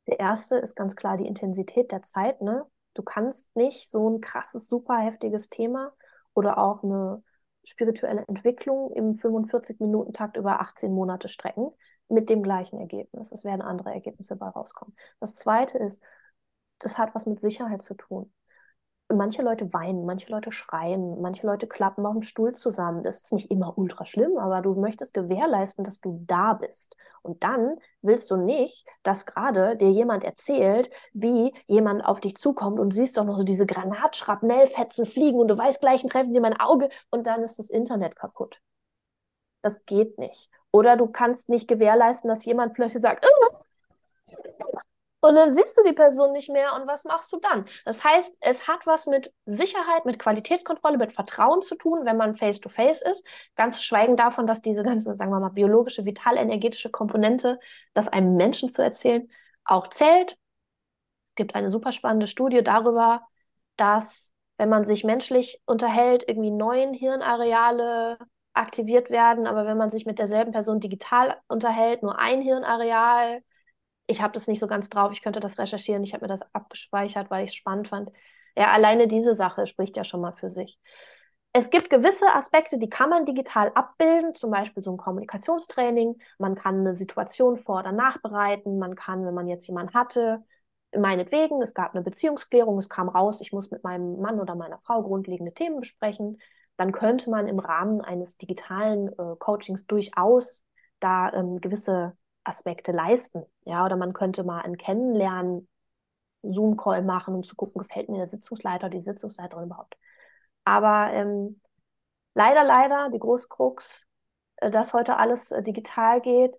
Der erste ist ganz klar die Intensität der Zeit. Ne? Du kannst nicht so ein krasses, super heftiges Thema oder auch eine spirituelle Entwicklung im 45-Minuten-Takt über 18 Monate strecken mit dem gleichen Ergebnis. Es werden andere Ergebnisse bei rauskommen. Das zweite ist, das hat was mit Sicherheit zu tun manche Leute weinen, manche Leute schreien, manche Leute klappen auf dem Stuhl zusammen. Das ist nicht immer ultra schlimm, aber du möchtest gewährleisten, dass du da bist. Und dann willst du nicht, dass gerade dir jemand erzählt, wie jemand auf dich zukommt und siehst doch noch so diese Granatschrapnellfetzen fliegen und du weißt gleich, treffen sie mein Auge und dann ist das Internet kaputt. Das geht nicht. Oder du kannst nicht gewährleisten, dass jemand plötzlich sagt, oh, Und dann siehst du die Person nicht mehr und was machst du dann? Das heißt, es hat was mit Sicherheit, mit Qualitätskontrolle, mit Vertrauen zu tun, wenn man face-to-face -face ist. Ganz zu schweigen davon, dass diese ganze, sagen wir mal, biologische, vital-energetische Komponente, das einem Menschen zu erzählen, auch zählt. Es gibt eine super spannende Studie darüber, dass, wenn man sich menschlich unterhält, irgendwie neun Hirnareale aktiviert werden, aber wenn man sich mit derselben Person digital unterhält, nur ein Hirnareal ich habe das nicht so ganz drauf, ich könnte das recherchieren, ich habe mir das abgespeichert, weil ich es spannend fand. Ja, alleine diese Sache spricht ja schon mal für sich. Es gibt gewisse Aspekte, die kann man digital abbilden, zum Beispiel so ein Kommunikationstraining. Man kann eine Situation vor- oder nachbereiten. Man kann, wenn man jetzt jemanden hatte, meinetwegen, es gab eine Beziehungsklärung, es kam raus, ich muss mit meinem Mann oder meiner Frau grundlegende Themen besprechen, dann könnte man im Rahmen eines digitalen äh, Coachings durchaus da ähm, gewisse Aspekte leisten. Ja, oder man könnte mal ein Kennenlernen Zoom-Call machen, um zu gucken, gefällt mir der Sitzungsleiter die Sitzungsleiterin überhaupt. Aber ähm, leider, leider, die Großkrux, äh, dass heute alles äh, digital geht,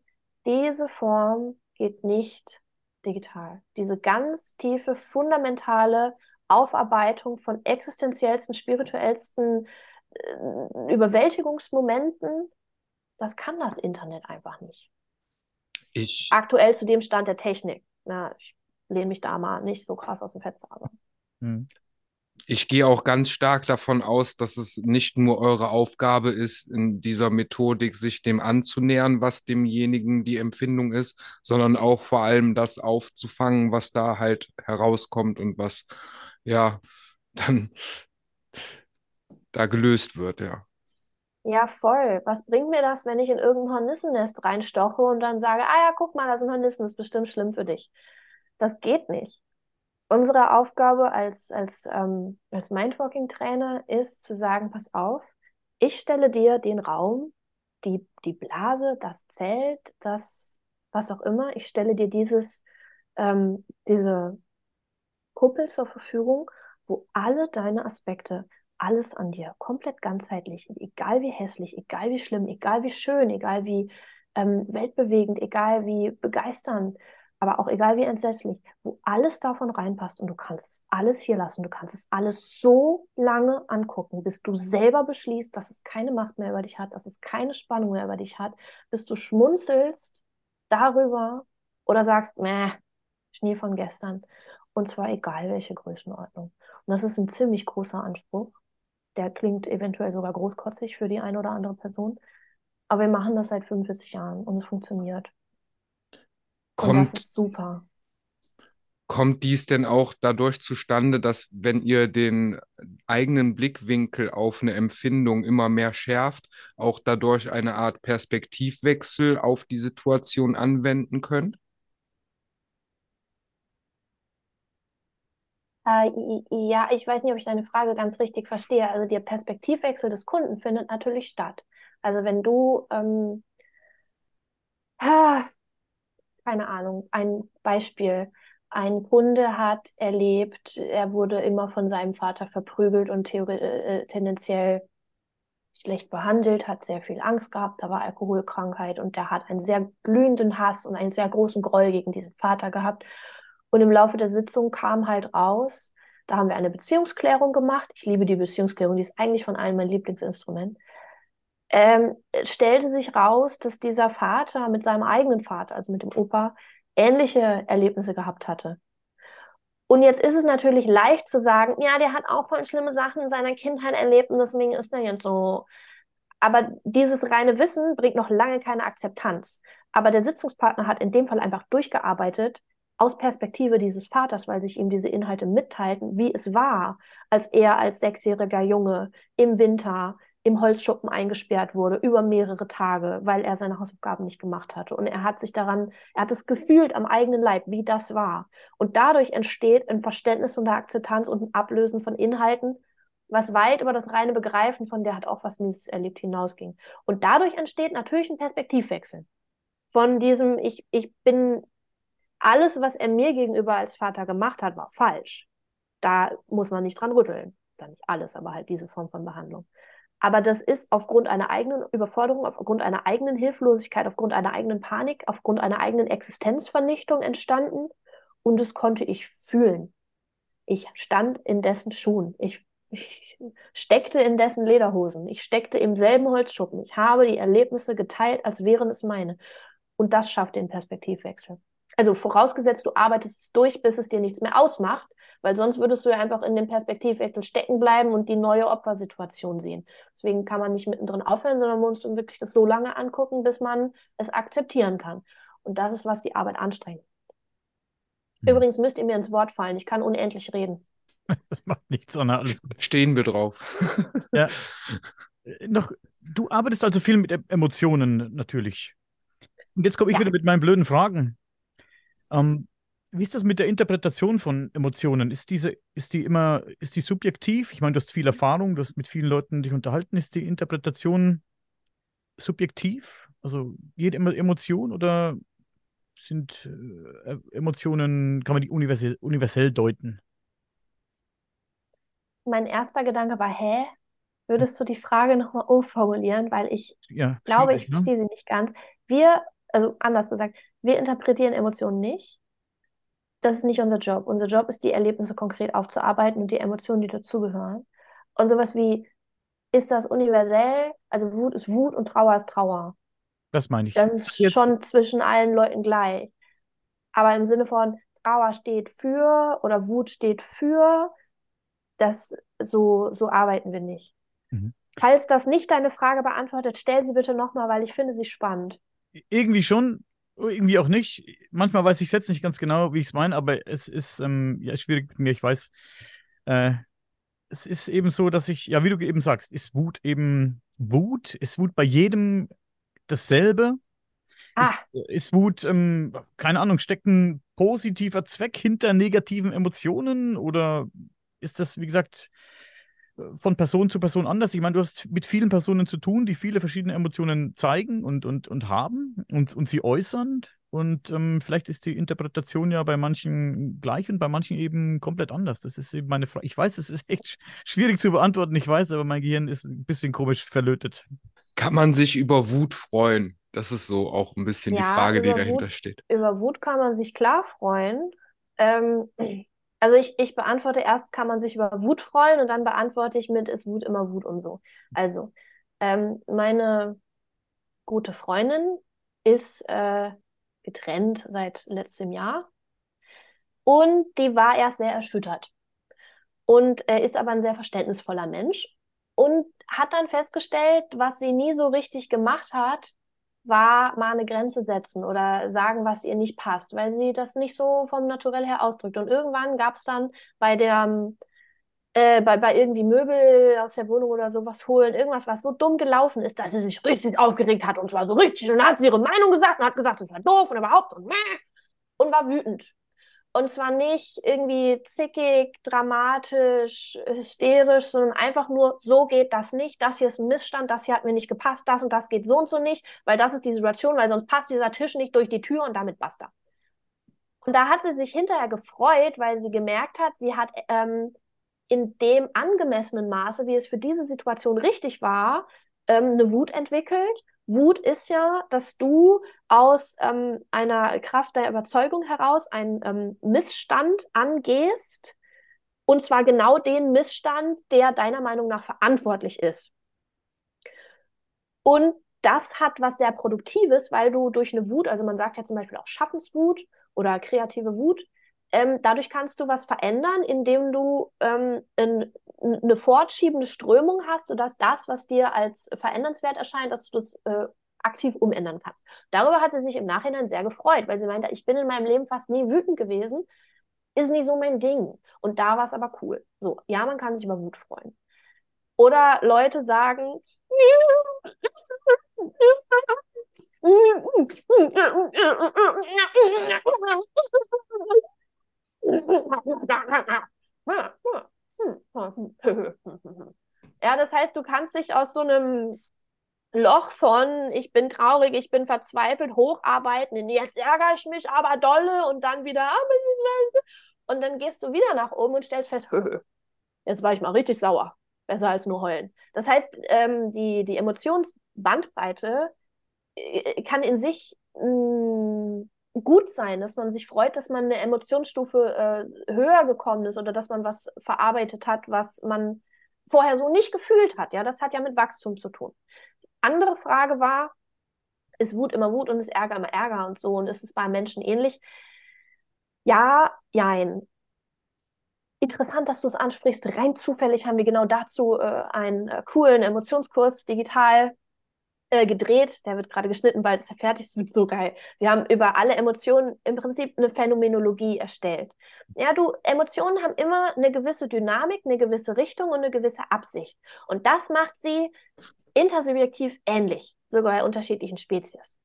diese Form geht nicht digital. Diese ganz tiefe, fundamentale Aufarbeitung von existenziellsten, spirituellsten äh, Überwältigungsmomenten, das kann das Internet einfach nicht. Ich, Aktuell zu dem Stand der Technik. Na, ich lehne mich da mal nicht so krass aus dem Fenster, aber. Hm. ich gehe auch ganz stark davon aus, dass es nicht nur eure Aufgabe ist, in dieser Methodik sich dem anzunähern, was demjenigen die Empfindung ist, sondern auch vor allem das aufzufangen, was da halt herauskommt und was ja dann da gelöst wird, ja. Ja, voll. Was bringt mir das, wenn ich in irgendein Hornissennest reinstoche und dann sage, ah ja, guck mal, da sind Hornissen, das ist bestimmt schlimm für dich. Das geht nicht. Unsere Aufgabe als, als, ähm, als Mindwalking-Trainer ist zu sagen, pass auf, ich stelle dir den Raum, die, die Blase, das Zelt, das, was auch immer, ich stelle dir dieses, ähm, diese Kuppel zur Verfügung, wo alle deine Aspekte alles an dir, komplett ganzheitlich, egal wie hässlich, egal wie schlimm, egal wie schön, egal wie ähm, weltbewegend, egal wie begeisternd, aber auch egal wie entsetzlich, wo alles davon reinpasst und du kannst es alles hier lassen, du kannst es alles so lange angucken, bis du selber beschließt, dass es keine Macht mehr über dich hat, dass es keine Spannung mehr über dich hat, bis du schmunzelst darüber oder sagst, meh, Schnee von gestern. Und zwar egal welche Größenordnung. Und das ist ein ziemlich großer Anspruch. Der klingt eventuell sogar großkotzig für die eine oder andere Person. Aber wir machen das seit 45 Jahren und es funktioniert. Und das Kommt, ist super. kommt dies denn auch dadurch zustande, dass wenn ihr den eigenen Blickwinkel auf eine Empfindung immer mehr schärft, auch dadurch eine Art Perspektivwechsel auf die Situation anwenden könnt? Äh, ja, ich weiß nicht, ob ich deine Frage ganz richtig verstehe. Also der Perspektivwechsel des Kunden findet natürlich statt. Also wenn du, ähm, ah, keine Ahnung, ein Beispiel. Ein Kunde hat erlebt, er wurde immer von seinem Vater verprügelt und theori- äh, tendenziell schlecht behandelt, hat sehr viel Angst gehabt, da war Alkoholkrankheit und der hat einen sehr glühenden Hass und einen sehr großen Groll gegen diesen Vater gehabt. Und im Laufe der Sitzung kam halt raus, da haben wir eine Beziehungsklärung gemacht. Ich liebe die Beziehungsklärung, die ist eigentlich von allen mein Lieblingsinstrument. Ähm, stellte sich raus, dass dieser Vater mit seinem eigenen Vater, also mit dem Opa, ähnliche Erlebnisse gehabt hatte. Und jetzt ist es natürlich leicht zu sagen, ja, der hat auch voll schlimme Sachen in seiner Kindheit erlebt und deswegen ist er jetzt so. Aber dieses reine Wissen bringt noch lange keine Akzeptanz. Aber der Sitzungspartner hat in dem Fall einfach durchgearbeitet aus Perspektive dieses Vaters, weil sich ihm diese Inhalte mitteilten, wie es war, als er als sechsjähriger Junge im Winter im Holzschuppen eingesperrt wurde über mehrere Tage, weil er seine Hausaufgaben nicht gemacht hatte. Und er hat sich daran, er hat es gefühlt am eigenen Leib, wie das war. Und dadurch entsteht ein Verständnis und eine Akzeptanz und ein Ablösen von Inhalten, was weit über das reine Begreifen von der hat auch was Mieses erlebt hinausging. Und dadurch entsteht natürlich ein Perspektivwechsel. Von diesem, ich, ich bin, alles, was er mir gegenüber als Vater gemacht hat, war falsch. Da muss man nicht dran rütteln. Dann nicht alles, aber halt diese Form von Behandlung. Aber das ist aufgrund einer eigenen Überforderung, aufgrund einer eigenen Hilflosigkeit, aufgrund einer eigenen Panik, aufgrund einer eigenen Existenzvernichtung entstanden. und das konnte ich fühlen. Ich stand in dessen Schuhen. Ich, ich steckte in dessen Lederhosen. Ich steckte im selben Holzschuppen. Ich habe die Erlebnisse geteilt, als wären es meine. Und das schafft den Perspektivwechsel. Also vorausgesetzt, du arbeitest es durch, bis es dir nichts mehr ausmacht, weil sonst würdest du ja einfach in dem Perspektivwechsel stecken bleiben und die neue Opfersituation sehen. Deswegen kann man nicht mittendrin aufhören, sondern man muss wirklich das so lange angucken, bis man es akzeptieren kann. Und das ist, was die Arbeit anstrengt. Hm. Übrigens müsst ihr mir ins Wort fallen. Ich kann unendlich reden. *laughs* Das macht nichts, sondern alles gut. Stehen wir drauf. ja. *laughs* Äh, noch, du arbeitest also viel mit Emotionen natürlich. Und jetzt komme ich ja. wieder mit meinen blöden Fragen. Ähm, wie ist das mit der Interpretation von Emotionen? Ist diese, ist die immer, ist die subjektiv? Ich meine, du hast viel Erfahrung, du hast mit vielen Leuten dich unterhalten. Ist die Interpretation subjektiv? Also jede Emotion oder sind äh, Emotionen, kann man die universell, universell deuten? Mein erster Gedanke war, hä? Würdest du die Frage nochmal umformulieren? Weil ich ja, glaube, ich ne? verstehe sie nicht ganz. Wir, also anders gesagt, wir interpretieren Emotionen nicht. Das ist nicht unser Job. Unser Job ist, die Erlebnisse konkret aufzuarbeiten und die Emotionen, die dazugehören. Und sowas wie, ist das universell? Also Wut ist Wut und Trauer ist Trauer. Das meine ich. Das ist schon zwischen allen Leuten gleich. Aber im Sinne von Trauer steht für oder Wut steht für, das so, so arbeiten wir nicht. Mhm. Falls das nicht deine Frage beantwortet, stell sie bitte nochmal, weil ich finde sie spannend. Irgendwie schon, irgendwie auch nicht. Manchmal weiß ich selbst nicht ganz genau, wie ich es meine, aber es ist ähm, ja, schwierig mit mir. Ich weiß, äh, es ist eben so, dass ich, ja, wie du eben sagst, ist Wut eben Wut? Ist Wut bei jedem dasselbe? Ah. Ist, ist Wut, ähm, keine Ahnung, steckt ein positiver Zweck hinter negativen Emotionen oder ist das, wie gesagt, von Person zu Person anders. Ich meine, du hast mit vielen Personen zu tun, die viele verschiedene Emotionen zeigen und, und, und haben und, und sie äußern. Und ähm, vielleicht ist die Interpretation ja bei manchen gleich und bei manchen eben komplett anders. Das ist eben meine Frage. Ich weiß, es ist echt *laughs* schwierig zu beantworten, ich weiß, aber mein Gehirn ist ein bisschen komisch verlötet. Kann man sich über Wut freuen? Das ist so auch ein bisschen ja, die Frage, die dahinter Wut, steht. Über Wut kann man sich klar freuen. Ähm, also ich, ich beantworte erst, kann man sich über Wut freuen und dann beantworte ich mit, ist Wut immer Wut und so. Also, ähm, meine gute Freundin ist äh, getrennt seit letztem Jahr und die war erst sehr erschüttert und äh, ist aber ein sehr verständnisvoller Mensch und hat dann festgestellt, was sie nie so richtig gemacht hat, war mal eine Grenze setzen oder sagen, was ihr nicht passt, weil sie das nicht so vom Naturell her ausdrückt. Und irgendwann gab es dann bei der äh, bei, bei irgendwie Möbel aus der Wohnung oder sowas holen, irgendwas, was so dumm gelaufen ist, dass sie sich richtig aufgeregt hat und zwar so richtig und hat sie ihre Meinung gesagt und hat gesagt, es war doof und überhaupt und und war wütend. Und zwar nicht irgendwie zickig, dramatisch, hysterisch, sondern einfach nur, so geht das nicht, das hier ist ein Missstand, das hier hat mir nicht gepasst, das und das geht so und so nicht, weil das ist die Situation, weil sonst passt dieser Tisch nicht durch die Tür und damit basta. Und da hat sie sich hinterher gefreut, weil sie gemerkt hat, sie hat ähm, in dem angemessenen Maße, wie es für diese Situation richtig war, ähm, eine Wut entwickelt Wut ist ja, dass du aus ähm, einer Kraft der Überzeugung heraus einen ähm, Missstand angehst, und zwar genau den Missstand, der deiner Meinung nach verantwortlich ist. Und das hat was sehr Produktives, weil du durch eine Wut, also man sagt ja zum Beispiel auch Schaffenswut oder kreative Wut, ähm, dadurch kannst du was verändern, indem du ähm, in, eine fortschiebende Strömung hast, sodass das, was dir als verändernswert erscheint, dass du das äh, aktiv umändern kannst. Darüber hat sie sich im Nachhinein sehr gefreut, weil sie meinte, ich bin in meinem Leben fast nie wütend gewesen, ist nicht so mein Ding. Und da war es aber cool. So, ja, man kann sich über Wut freuen. Oder Leute sagen, ja, das heißt, du kannst dich aus so einem Loch von ich bin traurig, ich bin verzweifelt, hocharbeiten, in jetzt ärgere ich mich aber dolle und dann wieder und dann gehst du wieder nach oben und stellst fest, jetzt war ich mal richtig sauer. Besser als nur heulen. Das heißt, ähm, die, die Emotionsbandbreite äh, kann in sich mm, gut sein, dass man sich freut, dass man eine Emotionsstufe äh, höher gekommen ist oder dass man was verarbeitet hat, was man vorher so nicht gefühlt hat. Ja, das hat ja mit Wachstum zu tun. Andere Frage war, ist Wut immer Wut und ist Ärger immer Ärger und so und ist es bei Menschen ähnlich? Ja, jein. Interessant, dass du es ansprichst. Rein zufällig haben wir genau dazu äh, einen äh, coolen Emotionskurs digital äh, gedreht. Der wird gerade geschnitten, bald ist er fertig. Es wird so geil. Wir haben über alle Emotionen im Prinzip eine Phänomenologie erstellt. Ja, du, Emotionen haben immer eine gewisse Dynamik, eine gewisse Richtung und eine gewisse Absicht. Und das macht sie intersubjektiv ähnlich, sogar bei unterschiedlichen Spezies.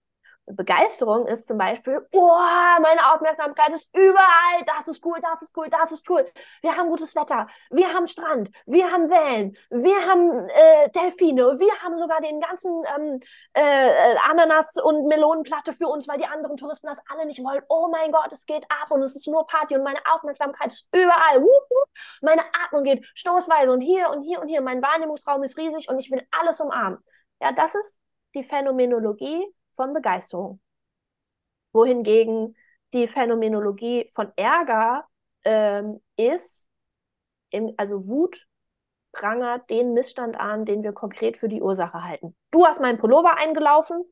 Begeisterung ist zum Beispiel, boah, meine Aufmerksamkeit ist überall, das ist cool, das ist cool, das ist cool. Wir haben gutes Wetter, wir haben Strand, wir haben Wellen, wir haben äh, Delfine, wir haben sogar den ganzen ähm, äh, Ananas- und Melonenplatte für uns, weil die anderen Touristen das alle nicht wollen. Oh mein Gott, es geht ab und es ist nur Party und meine Aufmerksamkeit ist überall. Wup. Meine Atmung geht stoßweise und hier und hier und hier. Mein Wahrnehmungsraum ist riesig und ich will alles umarmen. Ja, das ist die Phänomenologie von Begeisterung. Wohingegen die Phänomenologie von Ärger ähm, ist, im, also Wut prangert den Missstand an, den wir konkret für die Ursache halten. Du hast meinen Pullover eingelaufen,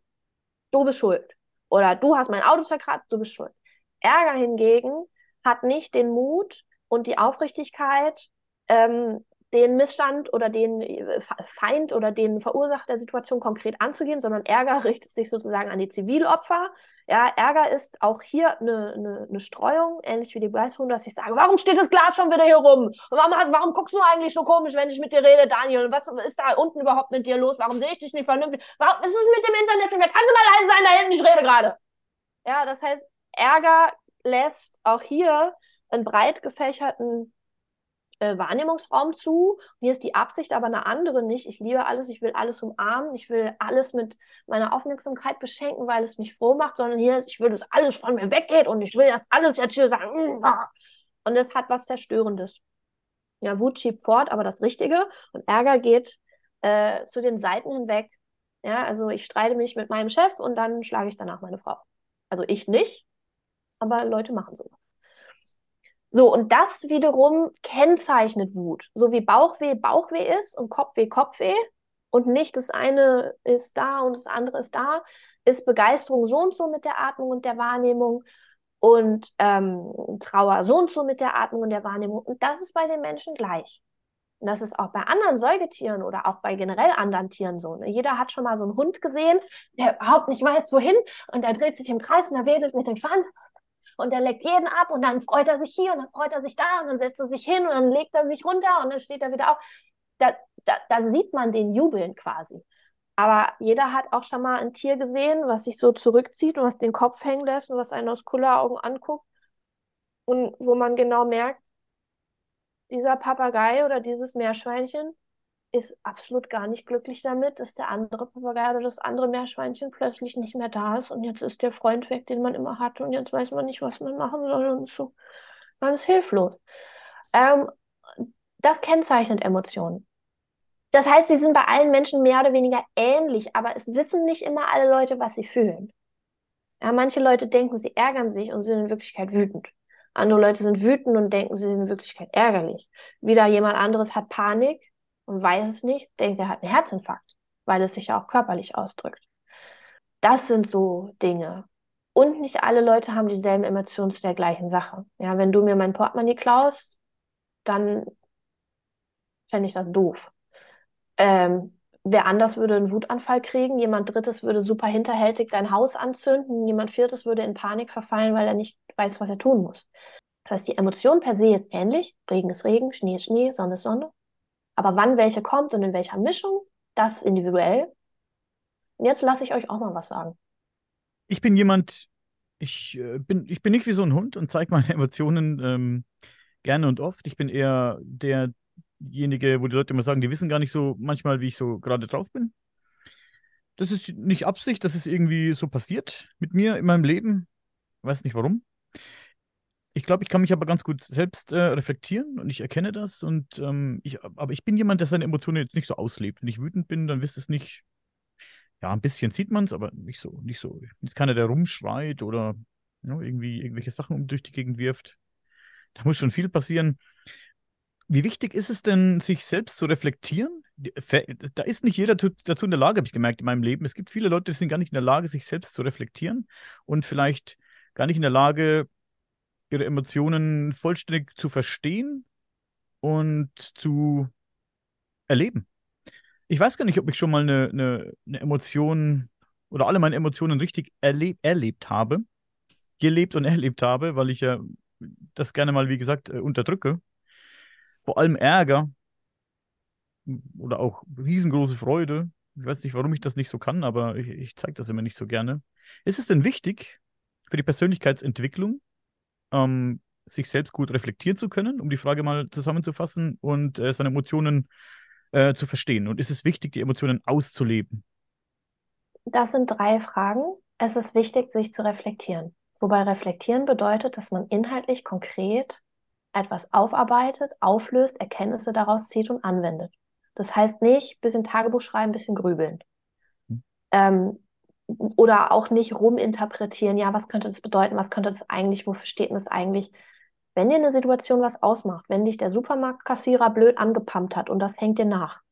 du bist schuld. Oder du hast mein Auto verkratzt, du bist schuld. Ärger hingegen hat nicht den Mut und die Aufrichtigkeit, ähm, den Missstand oder den äh, Feind oder den Verursacher der Situation konkret anzugehen, sondern Ärger richtet sich sozusagen an die Zivilopfer. Ja, Ärger ist auch hier eine, eine, eine Streuung, ähnlich wie die Begeisterung, dass ich sage, warum steht das Glas schon wieder hier rum? Warum, warum guckst du eigentlich so komisch, wenn ich mit dir rede, Daniel? Und was ist da unten überhaupt mit dir los? Warum sehe ich dich nicht vernünftig? Warum ist es mit dem Internet schon wieder? Kannst du mal leise sein da hinten? Ich rede gerade. Ja, das heißt, Ärger lässt auch hier einen breit gefächerten äh, Wahrnehmungsraum zu. Hier ist die Absicht aber eine andere nicht. Ich liebe alles, ich will alles umarmen, ich will alles mit meiner Aufmerksamkeit beschenken, weil es mich froh macht, sondern hier ist, ich will, dass alles von mir weggeht und ich will das alles jetzt hier sagen. Und es hat was Zerstörendes. Ja, Wut schiebt fort, aber das Richtige und Ärger geht äh, zu den Seiten hinweg. Ja, also ich streite mich mit meinem Chef und dann schlage ich danach meine Frau. Also ich nicht, aber Leute machen sowas. So, und das wiederum kennzeichnet Wut. So wie Bauchweh Bauchweh ist und Kopfweh Kopfweh und nicht das eine ist da und das andere ist da, ist Begeisterung so und so mit der Atmung und der Wahrnehmung und ähm, Trauer so und so mit der Atmung und der Wahrnehmung. Und das ist bei den Menschen gleich. Und das ist auch bei anderen Säugetieren oder auch bei generell anderen Tieren so. Ne? Jeder hat schon mal so einen Hund gesehen, der überhaupt nicht weiß, wohin und der dreht sich im Kreis und er wedelt mit dem Schwanz und er leckt jeden ab und dann freut er sich hier und dann freut er sich da und dann setzt er sich hin und dann legt er sich runter und dann steht er wieder auf. Da, da, da sieht man den jubeln quasi. Aber jeder hat auch schon mal ein Tier gesehen, was sich so zurückzieht und was den Kopf hängen lässt und was einen aus Kulleraugen anguckt. Und wo man genau merkt, dieser Papagei oder dieses Meerschweinchen ist absolut gar nicht glücklich damit, dass der andere Papagei oder das andere Meerschweinchen plötzlich nicht mehr da ist und jetzt ist der Freund weg, den man immer hatte und jetzt weiß man nicht, was man machen soll und so. Man ist hilflos. Ähm, das kennzeichnet Emotionen. Das heißt, sie sind bei allen Menschen mehr oder weniger ähnlich, aber es wissen nicht immer alle Leute, was sie fühlen. Ja, manche Leute denken, sie ärgern sich und sind in Wirklichkeit wütend. Andere Leute sind wütend und denken, sie sind in Wirklichkeit ärgerlich. Wieder jemand anderes hat Panik und weiß es nicht, denkt, er hat einen Herzinfarkt, weil es sich ja auch körperlich ausdrückt. Das sind so Dinge. Und nicht alle Leute haben dieselben Emotionen zu der gleichen Sache. Ja, wenn du mir mein Portemonnaie klaust, dann fände ich das doof. Ähm, wer anders würde einen Wutanfall kriegen, jemand drittes würde super hinterhältig dein Haus anzünden, jemand viertes würde in Panik verfallen, weil er nicht weiß, was er tun muss. Das heißt, die Emotion per se ist ähnlich. Regen ist Regen, Schnee ist Schnee, Sonne ist Sonne. Aber wann welche kommt und in welcher Mischung, das ist individuell. Und jetzt lasse ich euch auch mal was sagen. Ich bin jemand, ich, äh, bin, ich bin nicht wie so ein Hund und zeige *laughs* meine Emotionen ähm, gerne und oft. Ich bin eher derjenige, wo die Leute immer sagen, die wissen gar nicht so manchmal, wie ich so gerade drauf bin. Das ist nicht Absicht, das ist irgendwie so passiert mit mir in meinem Leben. Ich weiß nicht warum. Ich glaube, ich kann mich aber ganz gut selbst äh, reflektieren und ich erkenne das. Und ähm, ich, aber ich bin jemand, der seine Emotionen jetzt nicht so auslebt. Wenn ich wütend bin, dann wisst es nicht. Ja, ein bisschen sieht man es, aber nicht so, nicht so. Ich bin keiner, der rumschreit oder ja, irgendwie irgendwelche Sachen um durch die Gegend wirft. Da muss schon viel passieren. Wie wichtig ist es denn, sich selbst zu reflektieren? Da ist nicht jeder dazu in der Lage, habe ich gemerkt in meinem Leben. Es gibt viele Leute, die sind gar nicht in der Lage, sich selbst zu reflektieren und vielleicht gar nicht in der Lage, ihre Emotionen vollständig zu verstehen und zu erleben. Ich weiß gar nicht, ob ich schon mal eine, eine, eine Emotion oder alle meine Emotionen richtig erleb erlebt habe, gelebt und *laughs* erlebt habe, weil ich ja das gerne mal, wie gesagt, äh, unterdrücke. Vor allem Ärger oder auch riesengroße Freude. Ich weiß nicht, warum ich das nicht so kann, aber ich, ich zeige das immer nicht so gerne. Ist es denn wichtig für die Persönlichkeitsentwicklung, ähm, sich selbst gut reflektieren zu können, um die Frage mal zusammenzufassen und äh, seine Emotionen äh, zu verstehen? Und ist es wichtig, die Emotionen auszuleben? Das sind drei Fragen. Es ist wichtig, sich zu reflektieren. Wobei reflektieren bedeutet, dass man inhaltlich konkret etwas aufarbeitet, auflöst, Erkenntnisse daraus zieht und anwendet. Das heißt nicht, bisschen Tagebuch schreiben, bisschen grübeln. Hm. Ähm, oder auch nicht ruminterpretieren, ja, was könnte das bedeuten, was könnte das eigentlich, wofür steht denn das eigentlich? Wenn dir eine Situation was ausmacht, wenn dich der Supermarktkassierer blöd angepumpt hat und das hängt dir nach,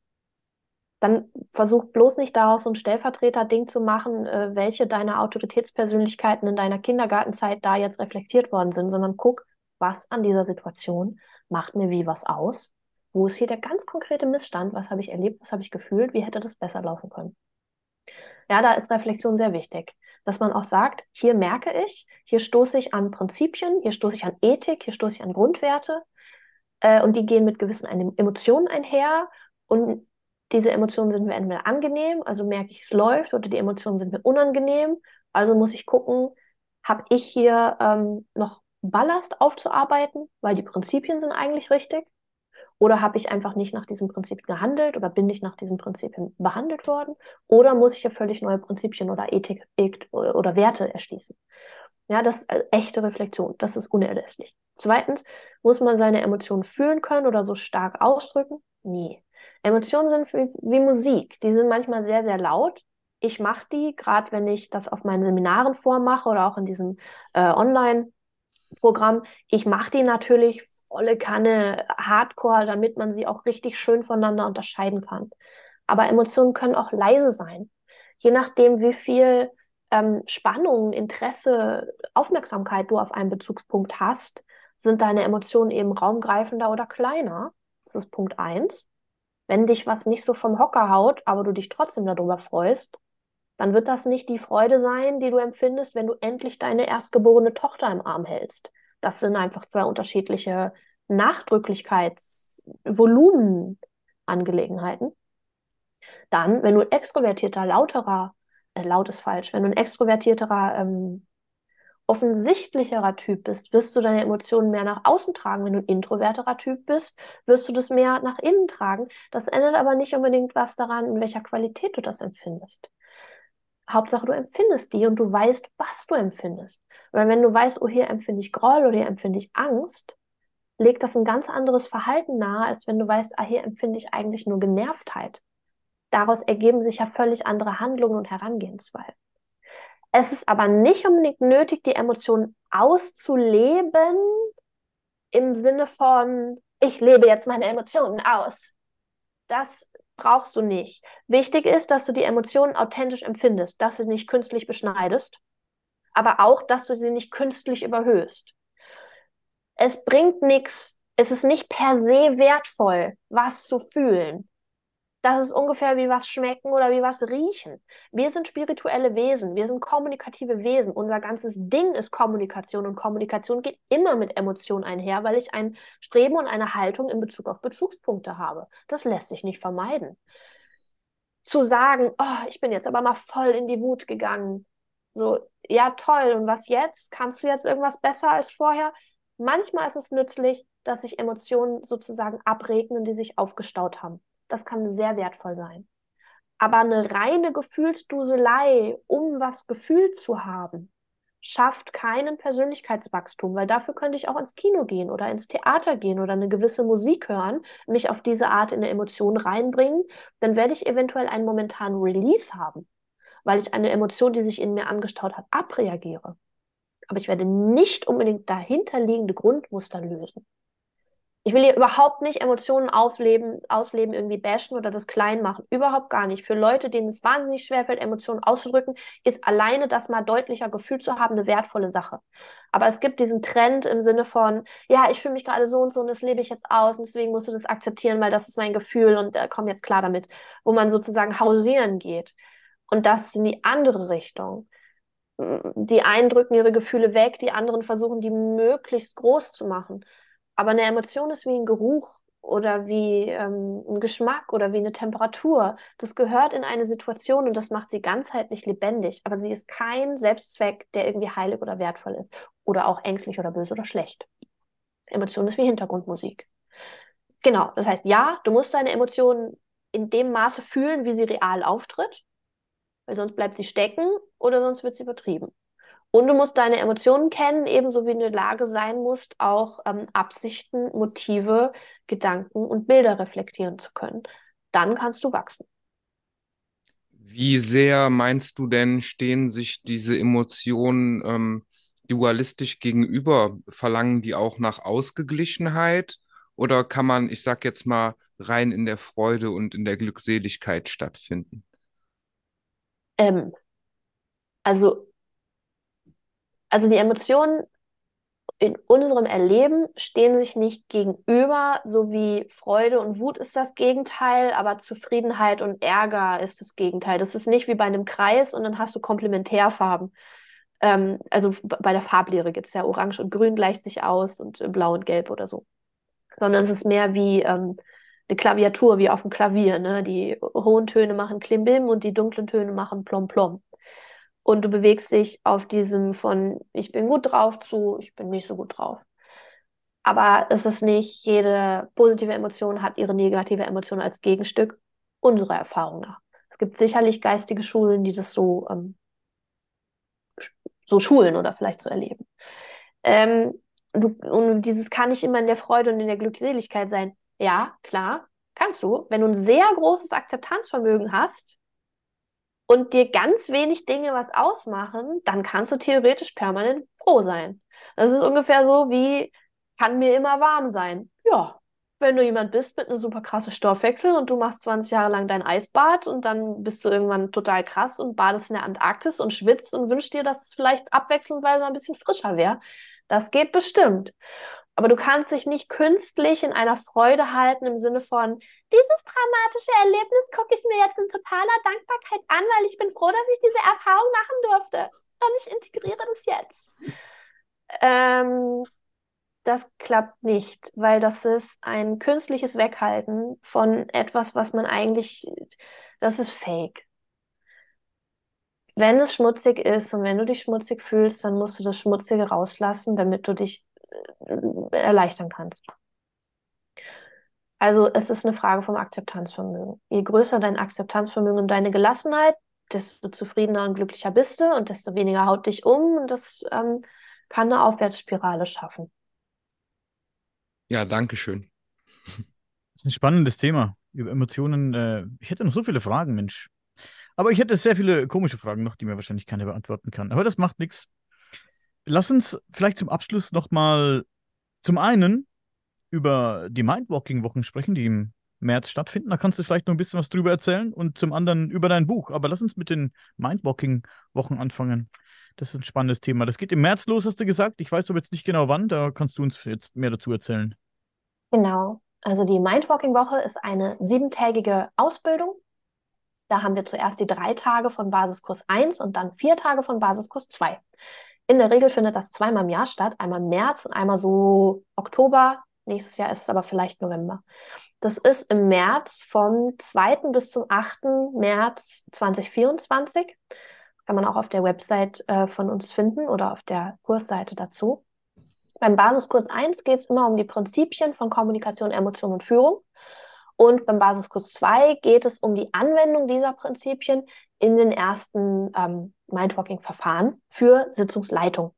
dann versuch bloß nicht daraus so ein Stellvertreter-Ding zu machen, äh, welche deiner Autoritätspersönlichkeiten in deiner Kindergartenzeit da jetzt reflektiert worden sind, sondern guck, was an dieser Situation macht mir wie was aus? Wo ist hier der ganz konkrete Missstand? Was habe ich erlebt? Was habe ich gefühlt? Wie hätte das besser laufen können? Ja, da ist Reflexion sehr wichtig, dass man auch sagt, hier merke ich, hier stoße ich an Prinzipien, hier stoße ich an Ethik, hier stoße ich an Grundwerte äh, und die gehen mit gewissen Emotionen einher. Und diese Emotionen sind mir entweder angenehm, also merke ich, es läuft, oder die Emotionen sind mir unangenehm, also muss ich gucken, habe ich hier ähm, noch Ballast aufzuarbeiten, weil die Prinzipien sind eigentlich richtig oder habe ich einfach nicht nach diesen Prinzipien gehandelt oder bin ich nach diesen Prinzipien behandelt worden? Oder muss ich ja völlig neue Prinzipien oder Ethik, oder Werte erschließen? Ja, das ist also echte Reflexion. Das ist unerlässlich. Zweitens, muss man seine Emotionen fühlen können oder so stark ausdrücken? Nee. Emotionen sind wie, wie Musik. Die sind manchmal sehr, sehr laut. Ich mache die, gerade wenn ich das auf meinen Seminaren vormache oder auch in diesem äh, Online-Programm. Ich mache die natürlich volle Kanne Hardcore, damit man sie auch richtig schön voneinander unterscheiden kann. Aber Emotionen können auch leise sein. Je nachdem, wie viel ähm, Spannung, Interesse, Aufmerksamkeit du auf einen Bezugspunkt hast, sind deine Emotionen eben raumgreifender oder kleiner. Das ist Punkt 1. Wenn dich was nicht so vom Hocker haut, aber du dich trotzdem darüber freust, dann wird das nicht die Freude sein, die du empfindest, wenn du endlich deine erstgeborene Tochter im Arm hältst. Das sind einfach zwei unterschiedliche Nachdrücklichkeitsvolumenangelegenheiten. Dann, wenn du ein extrovertierter, lauterer, äh, laut ist falsch, wenn du ein extrovertierterer, ähm, offensichtlicherer Typ bist, wirst du deine Emotionen mehr nach außen tragen. Wenn du ein introverterer Typ bist, wirst du das mehr nach innen tragen. Das ändert aber nicht unbedingt was daran, in welcher Qualität du das empfindest. Hauptsache, du empfindest die und du weißt, was du empfindest. Weil wenn du weißt, oh, hier empfinde ich Groll oder hier empfinde ich Angst, legt das ein ganz anderes Verhalten nahe, als wenn du weißt, ah, hier empfinde ich eigentlich nur Genervtheit. Daraus ergeben sich ja völlig andere Handlungen und Herangehensweisen. Es ist aber nicht unbedingt nötig, die Emotionen auszuleben im Sinne von, ich lebe jetzt meine Emotionen aus. Das brauchst du nicht. Wichtig ist, dass du die Emotionen authentisch empfindest, dass du nicht künstlich beschneidest aber auch, dass du sie nicht künstlich überhöhst. Es bringt nichts, es ist nicht per se wertvoll, was zu fühlen. Das ist ungefähr wie was schmecken oder wie was riechen. Wir sind spirituelle Wesen, wir sind kommunikative Wesen. Unser ganzes Ding ist Kommunikation und Kommunikation geht immer mit Emotionen einher, weil ich ein Streben und eine Haltung in Bezug auf Bezugspunkte habe. Das lässt sich nicht vermeiden. Zu sagen, oh, ich bin jetzt aber mal voll in die Wut gegangen, so, ja, toll, und was jetzt? Kannst du jetzt irgendwas besser als vorher? Manchmal ist es nützlich, dass sich Emotionen sozusagen abregnen, die sich aufgestaut haben. Das kann sehr wertvoll sein. Aber eine reine Gefühlsduselei, um was gefühlt zu haben, schafft keinen Persönlichkeitswachstum, weil dafür könnte ich auch ins Kino gehen oder ins Theater gehen oder eine gewisse Musik hören, mich auf diese Art in eine Emotion reinbringen, dann werde ich eventuell einen momentanen Release haben weil ich eine Emotion, die sich in mir angestaut hat, abreagiere. Aber ich werde nicht unbedingt dahinterliegende Grundmuster lösen. Ich will hier überhaupt nicht Emotionen ausleben, ausleben, irgendwie bashen oder das klein machen. Überhaupt gar nicht. Für Leute, denen es wahnsinnig schwerfällt, Emotionen auszudrücken, ist alleine das mal deutlicher Gefühl zu haben eine wertvolle Sache. Aber es gibt diesen Trend im Sinne von, ja, ich fühle mich gerade so und so und das lebe ich jetzt aus und deswegen musst du das akzeptieren, weil das ist mein Gefühl und äh, komm jetzt klar damit, wo man sozusagen hausieren geht. Und das in die andere Richtung. Die einen drücken ihre Gefühle weg, die anderen versuchen, die möglichst groß zu machen. Aber eine Emotion ist wie ein Geruch oder wie ähm, ein Geschmack oder wie eine Temperatur. Das gehört in eine Situation und das macht sie ganzheitlich lebendig. Aber sie ist kein Selbstzweck, der irgendwie heilig oder wertvoll ist. Oder auch ängstlich oder böse oder schlecht. Emotion ist wie Hintergrundmusik. Genau, das heißt, ja, du musst deine Emotionen in dem Maße fühlen, wie sie real auftritt, weil sonst bleibt sie stecken oder sonst wird sie übertrieben. Und du musst deine Emotionen kennen, ebenso wie du in der Lage sein musst, auch ähm, Absichten, Motive, Gedanken und Bilder reflektieren zu können. Dann kannst du wachsen. Wie sehr meinst du denn, stehen sich diese Emotionen ähm, dualistisch gegenüber? Verlangen die auch nach Ausgeglichenheit? Oder kann man, ich sag jetzt mal, rein in der Freude und in der Glückseligkeit stattfinden? Ähm, also also die Emotionen in unserem Erleben stehen sich nicht gegenüber, so wie Freude und Wut ist das Gegenteil, aber Zufriedenheit und Ärger ist das Gegenteil. Das ist nicht wie bei einem Kreis und dann hast du Komplementärfarben. Ähm, also bei der Farblehre gibt es ja Orange und Grün gleicht sich aus und Blau und Gelb oder so. Sondern es ist mehr wie ähm, eine Klaviatur, wie auf dem Klavier. Ne? Die hohen Töne machen Klimbim und die dunklen Töne machen Plom Plom und du bewegst dich auf diesem von ich bin gut drauf zu ich bin nicht so gut drauf. Aber es ist nicht, jede positive Emotion hat ihre negative Emotion als Gegenstück unserer Erfahrung nach. Es gibt sicherlich geistige Schulen, die das so, ähm, so schulen oder vielleicht so erleben. Ähm, du, und dieses kann nicht immer in der Freude und in der Glückseligkeit sein. Ja, klar, kannst du. Wenn du ein sehr großes Akzeptanzvermögen hast, und dir ganz wenig Dinge was ausmachen, dann kannst du theoretisch permanent froh sein. Das ist ungefähr so wie, kann mir immer warm sein. Ja, wenn du jemand bist mit einem super krassen Stoffwechsel und du machst 20 Jahre lang dein Eisbad und dann bist du irgendwann total krass und badest in der Antarktis und schwitzt und wünschst dir, dass es vielleicht abwechselndweise mal ein bisschen frischer wäre. Das geht bestimmt. Aber du kannst dich nicht künstlich in einer Freude halten im Sinne von, dieses dramatische Erlebnis gucke ich mir jetzt in totaler Dankbarkeit an, weil ich bin froh, dass ich diese Erfahrung machen durfte. Und ich integriere das jetzt. Ähm, das klappt nicht, weil das ist ein künstliches Weghalten von etwas, was man eigentlich, das ist fake. Wenn es schmutzig ist und wenn du dich schmutzig fühlst, dann musst du das Schmutzige rauslassen, damit du dich erleichtern kannst. Also es ist eine Frage vom Akzeptanzvermögen. Je größer dein Akzeptanzvermögen und deine Gelassenheit, desto zufriedener und glücklicher bist du und desto weniger haut dich um und das ähm, kann eine Aufwärtsspirale schaffen. Ja, danke schön. Das ist ein spannendes Thema über Emotionen. Äh, ich hätte noch so viele Fragen, Mensch. Aber ich hätte sehr viele komische Fragen noch, die mir wahrscheinlich keiner beantworten kann. Aber das macht nichts lass uns vielleicht zum Abschluss nochmal zum einen über die Mindwalking-Wochen sprechen, die im März stattfinden. Da kannst du vielleicht noch ein bisschen was drüber erzählen und zum anderen über dein Buch. Aber lass uns mit den Mindwalking-Wochen anfangen. Das ist ein spannendes Thema. Das geht im März los, hast du gesagt. Ich weiß aber jetzt nicht genau wann. Da kannst du uns jetzt mehr dazu erzählen. Genau. Also die Mindwalking-Woche ist eine siebentägige Ausbildung. Da haben wir zuerst die drei Tage von Basiskurs 1 und dann vier Tage von Basiskurs 2. In der Regel findet das zweimal im Jahr statt, einmal im März und einmal so Oktober. Nächstes Jahr ist es aber vielleicht November. Das ist im März vom 2. bis zum 8. März 2024. Kann man auch auf der Website äh, von uns finden oder auf der Kursseite dazu. Beim Basiskurs 1 geht es immer um die Prinzipien von Kommunikation, Emotion und Führung. Und beim Basiskurs 2 geht es um die Anwendung dieser Prinzipien in den ersten ähm, Mindwalking-Verfahren für Sitzungsleitung.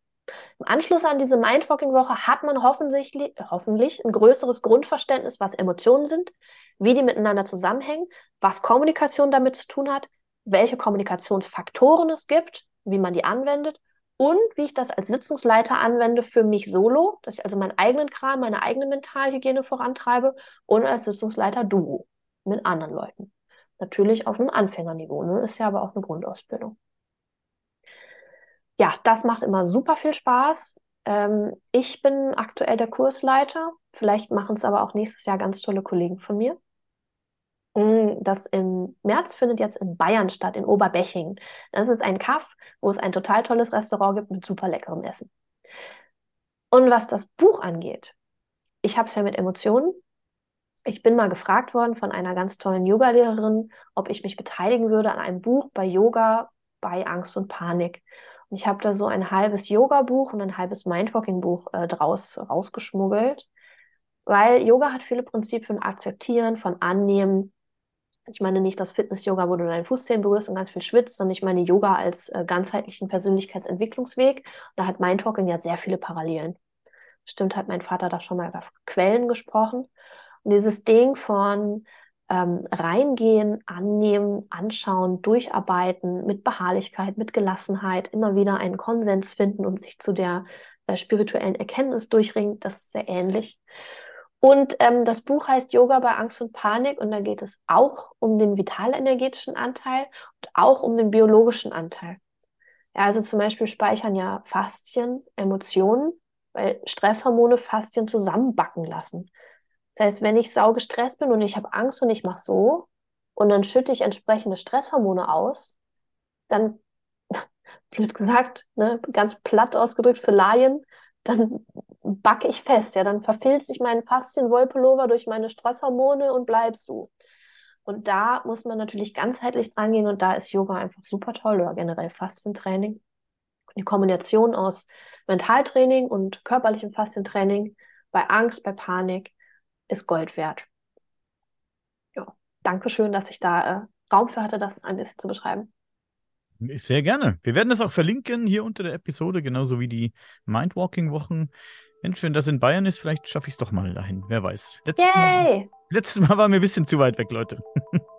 Im Anschluss an diese Mindwalking-Woche hat man hoffentlich, hoffentlich ein größeres Grundverständnis, was Emotionen sind, wie die miteinander zusammenhängen, was Kommunikation damit zu tun hat, welche Kommunikationsfaktoren es gibt, wie man die anwendet und wie ich das als Sitzungsleiter anwende für mich solo, dass ich also meinen eigenen Kram, meine eigene Mentalhygiene vorantreibe und als Sitzungsleiter Duo mit anderen Leuten. Natürlich auf einem Anfängerniveau, ne? ist ja aber auch eine Grundausbildung. Ja, das macht immer super viel Spaß. Ähm, ich bin aktuell der Kursleiter. Vielleicht machen es aber auch nächstes Jahr ganz tolle Kollegen von mir. Das im März findet jetzt in Bayern statt, in Oberbeching. Das ist ein Kaff, wo es ein total tolles Restaurant gibt mit super leckerem Essen. Und was das Buch angeht, ich habe es ja mit Emotionen. Ich bin mal gefragt worden von einer ganz tollen Yogalehrerin, ob ich mich beteiligen würde an einem Buch bei Yoga bei Angst und Panik. Und ich habe da so ein halbes Yoga-Buch und ein halbes Mindwalking-Buch äh, draus rausgeschmuggelt, weil Yoga hat viele Prinzipien von Akzeptieren, von Annehmen, ich meine nicht das Fitness-Yoga, wo du deinen Fußzehen berührst und ganz viel schwitzt, sondern ich meine Yoga als äh, ganzheitlichen Persönlichkeitsentwicklungsweg. Da hat Mindtalking ja sehr viele Parallelen. Stimmt, hat mein Vater da schon mal über Quellen gesprochen. Und dieses Ding von ähm, reingehen, annehmen, anschauen, durcharbeiten, mit Beharrlichkeit, mit Gelassenheit, immer wieder einen Konsens finden und sich zu der äh, spirituellen Erkenntnis durchringen, das ist sehr ähnlich. Und ähm, das Buch heißt Yoga bei Angst und Panik und da geht es auch um den vitalenergetischen Anteil und auch um den biologischen Anteil. Ja, also zum Beispiel speichern ja Faszien Emotionen, weil Stresshormone Faszien zusammenbacken lassen. Das heißt, wenn ich sau gestresst bin und ich habe Angst und ich mache so und dann schütte ich entsprechende Stresshormone aus, dann, *laughs* blöd gesagt, ne, ganz platt ausgedrückt für Laien, dann backe ich fest, ja, dann verfilzt sich mein Faszienwollpullover durch meine Stresshormone und bleib so. Und da muss man natürlich ganzheitlich dran gehen und da ist Yoga einfach super toll oder generell Faszientraining. Die Kombination aus Mentaltraining und körperlichem Faszientraining bei Angst, bei Panik ist Gold wert. Ja, danke schön, dass ich da äh, Raum für hatte, das ein bisschen zu beschreiben. Sehr gerne. Wir werden das auch verlinken hier unter der Episode, genauso wie die Mindwalking-Wochen. Mensch, wenn das in Bayern ist, vielleicht schaffe ich es doch mal dahin. Wer weiß. Letztes Yay! Mal, *laughs* letztes Mal war mir ein bisschen zu weit weg, Leute. *laughs*